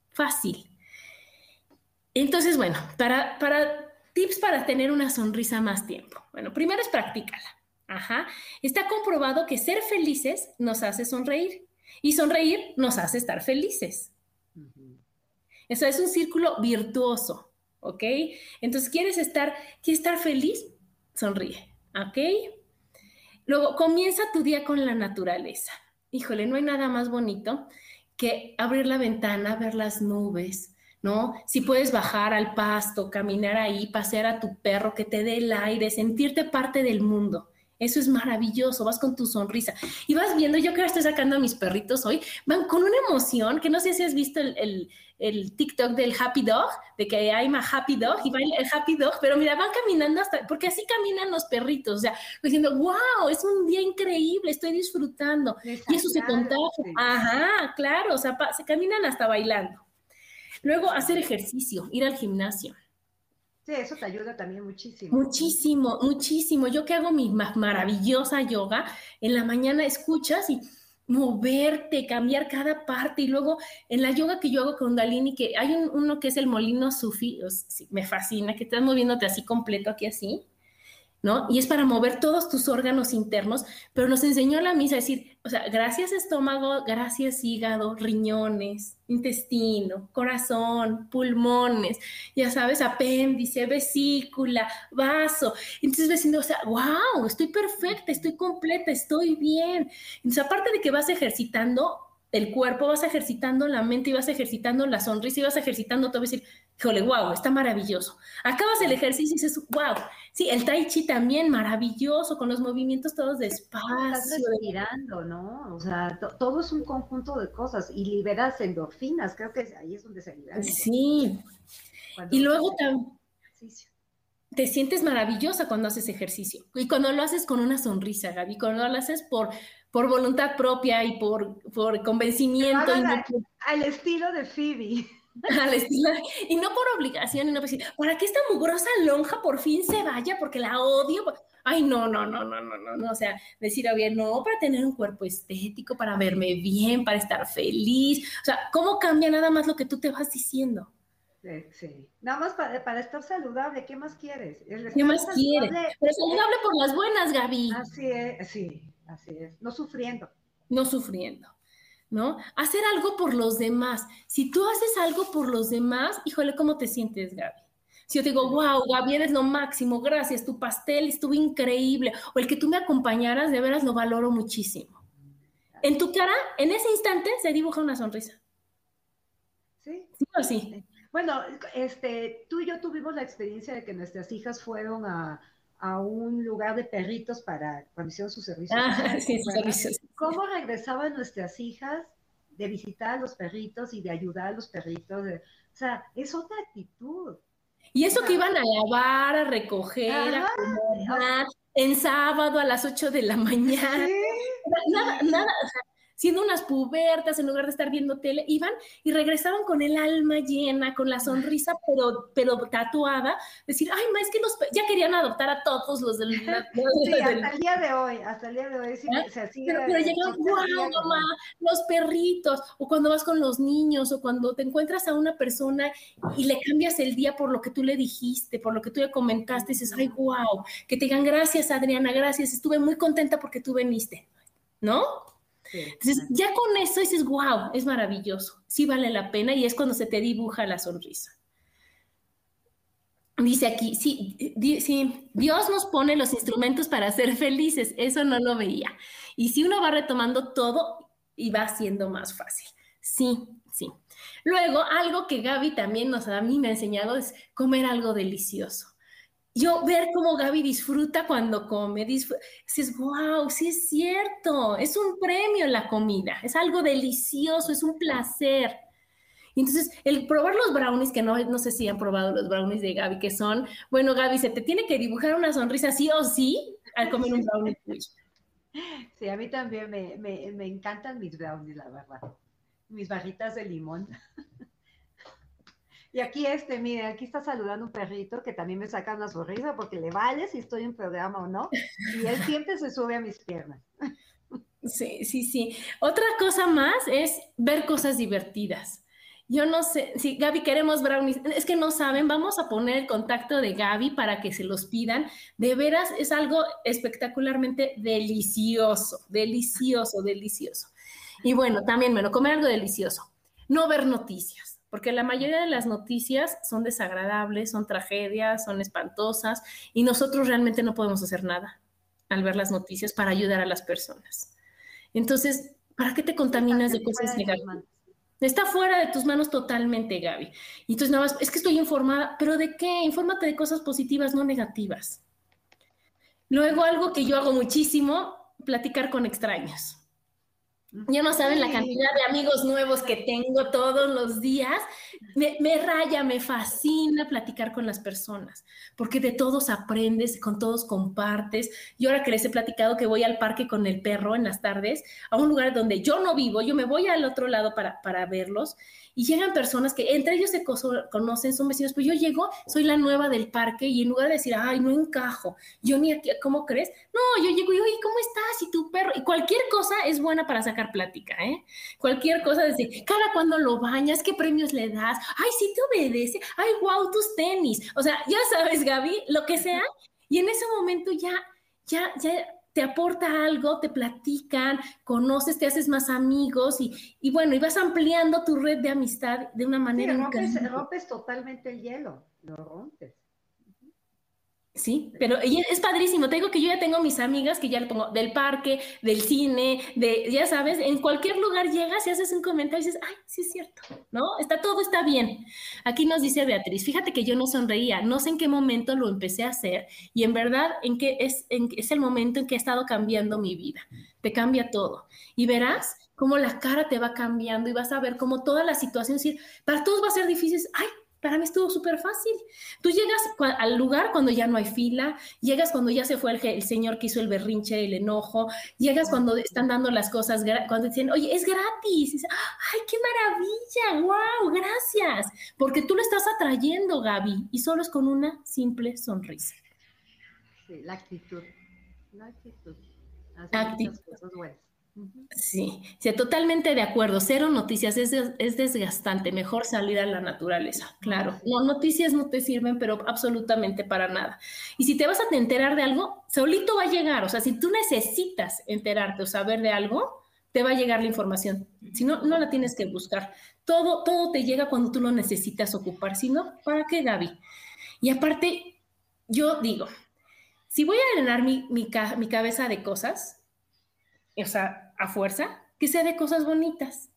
fácil. Entonces, bueno, para, para tips para tener una sonrisa más tiempo. Bueno, primero es practícala Ajá. Está comprobado que ser felices nos hace sonreír y sonreír nos hace estar felices. Eso es un círculo virtuoso, ¿ok? Entonces, ¿quieres estar, ¿quieres estar feliz? Sonríe, ¿ok? Luego, comienza tu día con la naturaleza. Híjole, no hay nada más bonito que abrir la ventana, ver las nubes, ¿no? Si puedes bajar al pasto, caminar ahí, pasear a tu perro, que te dé el aire, sentirte parte del mundo. Eso es maravilloso, vas con tu sonrisa y vas viendo, yo que estoy sacando a mis perritos hoy, van con una emoción que no sé si has visto el, el, TikTok del Happy Dog, de que hay más Happy Dog y va el Happy Dog, pero mira, van caminando hasta, porque así caminan los perritos, o sea, diciendo, wow, es un día increíble, estoy disfrutando. y eso se contagia. Ajá, claro, o sea, se caminan hasta bailando. Luego hacer ejercicio, ir al gimnasio. Sí, eso te ayuda también muchísimo. Muchísimo, muchísimo. Yo que hago mi maravillosa yoga, en la mañana escuchas y moverte, cambiar cada parte y luego en la yoga que yo hago con Dalini, que hay uno que es el molino sufi, me fascina, que estás moviéndote así completo aquí así, ¿no? Y es para mover todos tus órganos internos, pero nos enseñó la misa a decir, o sea, gracias estómago, gracias hígado, riñones, intestino, corazón, pulmones, ya sabes, apéndice, vesícula, vaso. Entonces diciendo, o sea, wow, estoy perfecta, estoy completa, estoy bien. Entonces, aparte de que vas ejercitando, el cuerpo, vas ejercitando la mente y vas ejercitando la sonrisa y vas ejercitando todo, decir, híjole, wow, está maravilloso. Acabas el ejercicio y dices, wow, sí, el tai chi también maravilloso, con los movimientos todos despacio. Estás respirando, ¿no? O sea, todo es un conjunto de cosas y liberas endorfinas, creo que ahí es donde se libera. Sí. y luego también te sientes maravillosa cuando haces ejercicio y cuando lo haces con una sonrisa, Gaby, cuando lo haces por por voluntad propia y por, por convencimiento. Y al estilo de Phoebe. [LAUGHS] Al estilo, y no por obligación, y no por decir, para que esta mugrosa lonja por fin se vaya porque la odio. Ay, no, no, no, no, no, no, no. O sea, decir, bien, no, para tener un cuerpo estético, para verme bien, para estar feliz. O sea, ¿cómo cambia nada más lo que tú te vas diciendo? Sí, sí. Nada más para, para, estar saludable, ¿qué más quieres? ¿Qué más quieres? Pero saludable por las buenas, Gaby. Así es, sí. Así es, no sufriendo. No sufriendo, ¿no? Hacer algo por los demás. Si tú haces algo por los demás, híjole, ¿cómo te sientes, Gaby? Si yo te digo, wow, Gaby, eres lo máximo, gracias, tu pastel estuvo increíble, o el que tú me acompañaras, de veras lo valoro muchísimo. En tu cara, en ese instante, se dibuja una sonrisa. ¿Sí? ¿Sí o sí? Bueno, este, tú y yo tuvimos la experiencia de que nuestras hijas fueron a, a un lugar de perritos para cuando hicieron sus servicios. Ah, [LAUGHS] sí, ¿Cómo regresaban nuestras hijas de visitar a los perritos y de ayudar a los perritos? o sea, es otra actitud. Y eso que iban a lavar, a recoger, a comer, en sábado a las 8 de la mañana. Nada, nada, siendo unas pubertas, en lugar de estar viendo tele, iban y regresaban con el alma llena, con la sonrisa, pero, pero tatuada, decir, ay, ma, es que los, ya querían adoptar a todos los del... [LAUGHS] sí, hasta el día de hoy, hasta el día de hoy, sí, ¿Eh? se hacía... Pero, pero llegan, wow, mamá, los perritos, o cuando vas con los niños, o cuando te encuentras a una persona y le cambias el día por lo que tú le dijiste, por lo que tú le comentaste, y dices, ay, wow, que te digan gracias, Adriana, gracias, estuve muy contenta porque tú viniste, ¿no? Entonces, ya con eso dices, wow, es maravilloso, sí vale la pena y es cuando se te dibuja la sonrisa. Dice aquí, sí, Dios nos pone los instrumentos para ser felices, eso no lo veía. Y si uno va retomando todo y va siendo más fácil. Sí, sí. Luego, algo que Gaby también nos a mí me ha enseñado es comer algo delicioso yo ver cómo Gaby disfruta cuando come, dices, wow, sí es cierto, es un premio la comida, es algo delicioso, es un placer. entonces, el probar los brownies, que no, no sé si han probado los brownies de Gaby, que son, bueno, Gaby, se te tiene que dibujar una sonrisa sí o sí al comer un brownie. Sí, a mí también me, me, me encantan mis brownies, la verdad. Mis barritas de limón. Y aquí este, mire, aquí está saludando un perrito que también me saca una sonrisa porque le vale si estoy en programa o no. Y él siempre se sube a mis piernas. Sí, sí, sí. Otra cosa más es ver cosas divertidas. Yo no sé, si Gaby queremos brownies, es que no saben, vamos a poner el contacto de Gaby para que se los pidan. De veras es algo espectacularmente delicioso, delicioso, delicioso. Y bueno, también, bueno, comer algo delicioso. No ver noticias, porque la mayoría de las noticias son desagradables, son tragedias, son espantosas y nosotros realmente no podemos hacer nada al ver las noticias para ayudar a las personas. Entonces, ¿para qué te contaminas de cosas negativas? Está fuera de tus manos totalmente, Gaby. Y entonces nada más, es que estoy informada, pero ¿de qué? Infórmate de cosas positivas, no negativas. Luego, algo que yo hago muchísimo, platicar con extraños. Ya no saben la cantidad de amigos nuevos que tengo todos los días. Me, me, raya, me fascina platicar con las personas, porque de todos aprendes, con todos compartes. Y ahora que les he platicado que voy al parque con el perro en las tardes, a un lugar donde yo no vivo, yo me voy al otro lado para, para verlos y llegan personas que entre ellos se conocen, son vecinos, pues yo llego, soy la nueva del parque y en lugar de decir, ay, no encajo, yo ni aquí, ¿cómo crees? No, yo llego y, oye, ¿cómo estás? Y tu perro, y cualquier cosa es buena para sacar plática, ¿eh? Cualquier cosa, decir, cada cuando lo bañas, ¿qué premios le das? Ay, sí te obedece, ay, wow, tus tenis, o sea, ya sabes, Gaby, lo que sea, y en ese momento ya, ya, ya te aporta algo, te platican, conoces, te haces más amigos y, y bueno, y vas ampliando tu red de amistad de una manera. Sí, rompes, rompes totalmente el hielo, lo rompes. Sí, pero es padrísimo. Te digo que yo ya tengo mis amigas que ya le pongo del parque, del cine, de, ya sabes, en cualquier lugar llegas y haces un comentario y dices, ay, sí es cierto, ¿no? Está todo está bien. Aquí nos dice Beatriz, fíjate que yo no sonreía, no sé en qué momento lo empecé a hacer y en verdad en qué es, en, es el momento en que ha estado cambiando mi vida. Te cambia todo. Y verás cómo la cara te va cambiando y vas a ver cómo toda la situación, para todos va a ser difícil, ay, para mí estuvo súper fácil. Tú llegas al lugar cuando ya no hay fila, llegas cuando ya se fue el, señor que hizo el berrinche, el enojo, llegas cuando están dando las cosas, cuando dicen, oye, es gratis. Ay, qué maravilla, wow, gracias. Porque tú lo estás atrayendo, Gaby, y solo es con una simple sonrisa. Sí, la actitud. La actitud. actitud. Cosas buenas. Sí, sí, totalmente de acuerdo. Cero noticias es, es, desgastante. Mejor salir a la naturaleza, claro. No, noticias no te sirven, pero absolutamente para nada. Y si te vas a enterar de algo, solito va a llegar. O sea, si tú necesitas enterarte o saber de algo, te va a llegar la información. Si no, no la tienes que buscar. Todo, todo te llega cuando tú lo necesitas ocupar. Si no, ¿para qué, Gaby? Y aparte, yo digo, si voy a llenar mi, mi, mi cabeza de cosas, o sea, a fuerza, que sea de cosas bonitas,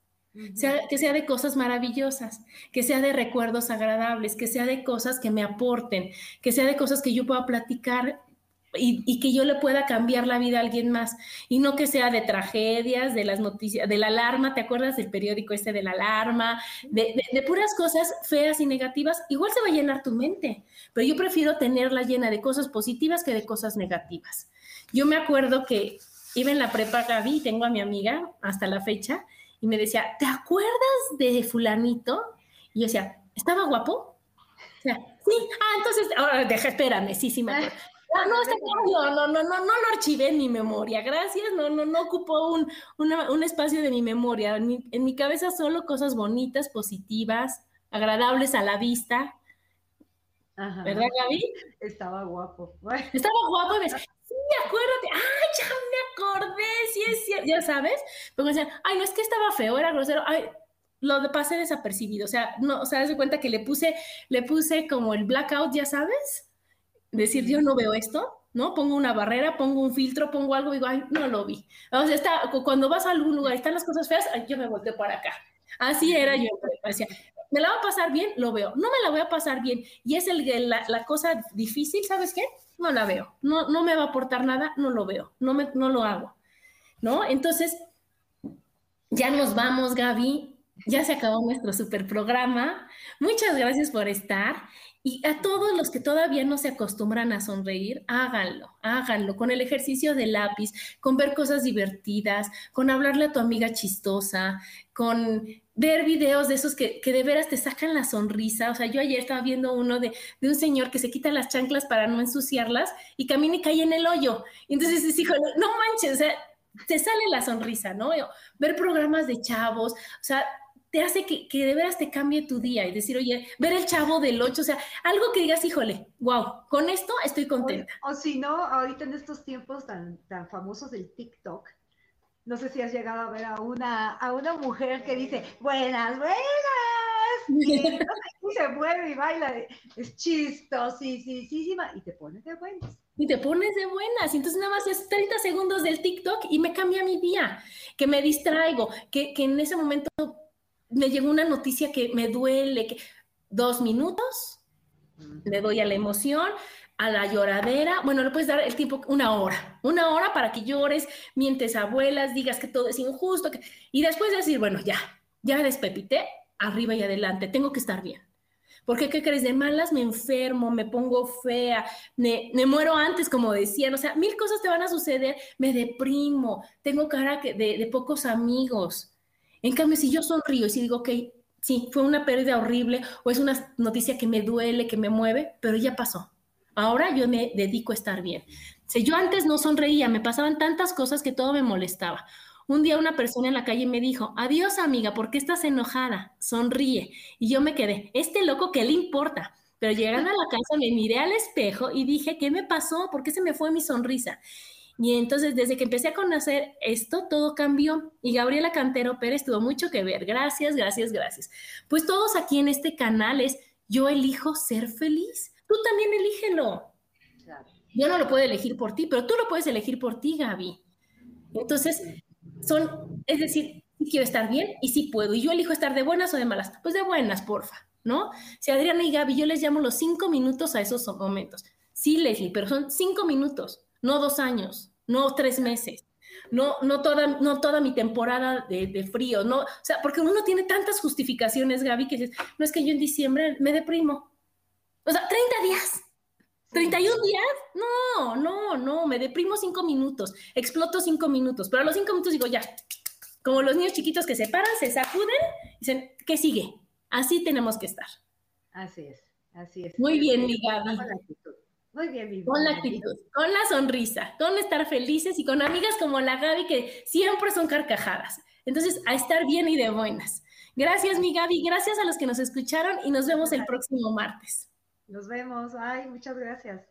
sea, que sea de cosas maravillosas, que sea de recuerdos agradables, que sea de cosas que me aporten, que sea de cosas que yo pueda platicar y, que yo le pueda cambiar la vida a alguien más y no que sea de tragedias, de las noticias, de la alarma, ¿te acuerdas del periódico este de la alarma? De, de, puras cosas feas y negativas, igual se va a llenar tu mente, pero yo prefiero tenerla llena de cosas positivas que de cosas negativas. Yo me acuerdo que iba en la prepa Gaby, tengo a mi amiga hasta la fecha, y me decía, ¿te acuerdas de fulanito? Y yo decía, ¿estaba guapo? O sea, sí, ah, entonces, ahora deja, espérame, sí, sí me acuerdo. [LAUGHS] Ah, no, no, no, no, no, no lo archivé en mi memoria, gracias, no, no, no ocupó un, un espacio de mi memoria. En mi, en mi, cabeza solo cosas bonitas, positivas, agradables a la vista. Ajá. ¿Verdad, Gaby? Estaba guapo. [LAUGHS] Estaba guapo, sí, acuérdate, ay, ya me acordé, sí es cierto, ya sabes, pero me decían, ay, no es que estaba feo, era grosero, ay, lo pasé desapercibido, o sea, no, o sea, das cuenta que le puse, le puse como el blackout, ya sabes, decir, yo no veo esto, ¿no? Pongo una barrera, pongo un filtro, pongo algo, digo, ay, no lo vi. O sea, está, cuando vas a algún lugar están las cosas feas, ay, yo me volteo para acá. Así era yo, me la va a pasar bien, lo veo, no me la voy a pasar bien, y es el, la, la cosa difícil, ¿sabes qué? No la veo, no, no me va a aportar nada, no lo veo, no, me, no lo hago, ¿no? Entonces, ya nos vamos, Gaby, ya se acabó nuestro super programa. Muchas gracias por estar. Y a todos los que todavía no se acostumbran a sonreír, háganlo, háganlo con el ejercicio de lápiz, con ver cosas divertidas, con hablarle a tu amiga chistosa, con ver videos de esos que, de veras te sacan la sonrisa. O sea, yo ayer estaba viendo uno de, un señor que se quita las chanclas para no ensuciarlas y camina y cae en el hoyo. Y entonces dices, hijo, no manches, o sea, te sale la sonrisa, ¿no? Ver programas de chavos, o sea, te hace que, que, de veras te cambie tu día y decir, oye, ver el chavo del 8, o sea, algo que digas, híjole, wow, con esto estoy contenta. O, si no, ahorita en estos tiempos tan, tan famosos del TikTok, no sé si has llegado a ver a una, a una mujer que dice, buenas, buenas. [LAUGHS] Y se mueve y baila, es chistosísima y te pones de buenas. Y te pones de buenas. Y entonces nada más es 30 segundos del TikTok y me cambia mi día, que me distraigo, que, que en ese momento me llegó una noticia que me duele, que dos minutos, le doy a la emoción, a la lloradera, bueno, le puedes dar el tiempo, una hora, una hora para que llores, mientes abuelas, digas que todo es injusto, y después decir, bueno, ya, ya despepité, arriba y adelante, tengo que estar bien. Porque, ¿qué crees? De malas me enfermo, me pongo fea, me, me, muero antes, como decían. O sea, mil cosas te van a suceder, me deprimo, tengo cara de, pocos amigos. En cambio, si yo sonrío y digo, ok, sí, fue una pérdida horrible o es una noticia que me duele, que me mueve, pero ya pasó. Ahora yo me dedico a estar bien. Si yo antes no sonreía, me pasaban tantas cosas que todo me molestaba. Un día una persona en la calle me dijo, adiós amiga, ¿por qué estás enojada? Sonríe. Y yo me quedé, este loco, ¿qué le importa? Pero llegando a la casa me miré al espejo y dije, ¿qué me pasó? ¿Por qué se me fue mi sonrisa? Y entonces, desde que empecé a conocer esto, todo cambió. Y Gabriela Cantero Pérez tuvo mucho que ver. Gracias, gracias, gracias. Pues todos aquí en este canal es Yo elijo ser feliz. Tú también elígelo. Yo no lo puedo elegir por ti, pero tú lo puedes elegir por ti, Gaby. Entonces, son, es decir, quiero estar bien y sí puedo. Y yo elijo estar de buenas o de malas. Pues de buenas, porfa, ¿no? Si Adriana y Gaby, yo les llamo los cinco minutos a esos momentos. Sí, Leslie, pero son cinco minutos, no dos años no tres meses, no, no, toda, no toda mi temporada de, frío, no, o sea, porque uno tiene tantas justificaciones, Gaby, que dices, no es que yo en diciembre me deprimo. O sea, 30 días. 31 días, no, no, no, me deprimo cinco minutos, exploto cinco minutos, pero a los cinco minutos digo ya, como los niños chiquitos que se paran, se sacuden y dicen, ¿qué sigue? Así tenemos que estar. Así es, así es. Muy bien, mi Gaby. Muy bien, mi Con la actitud, con la sonrisa, con estar felices y con amigas como la Gaby que siempre son carcajadas. Entonces, a estar bien y de buenas. Gracias, mi Gaby. Gracias a los que nos escucharon y nos vemos el próximo martes. Nos vemos. Ay, muchas gracias.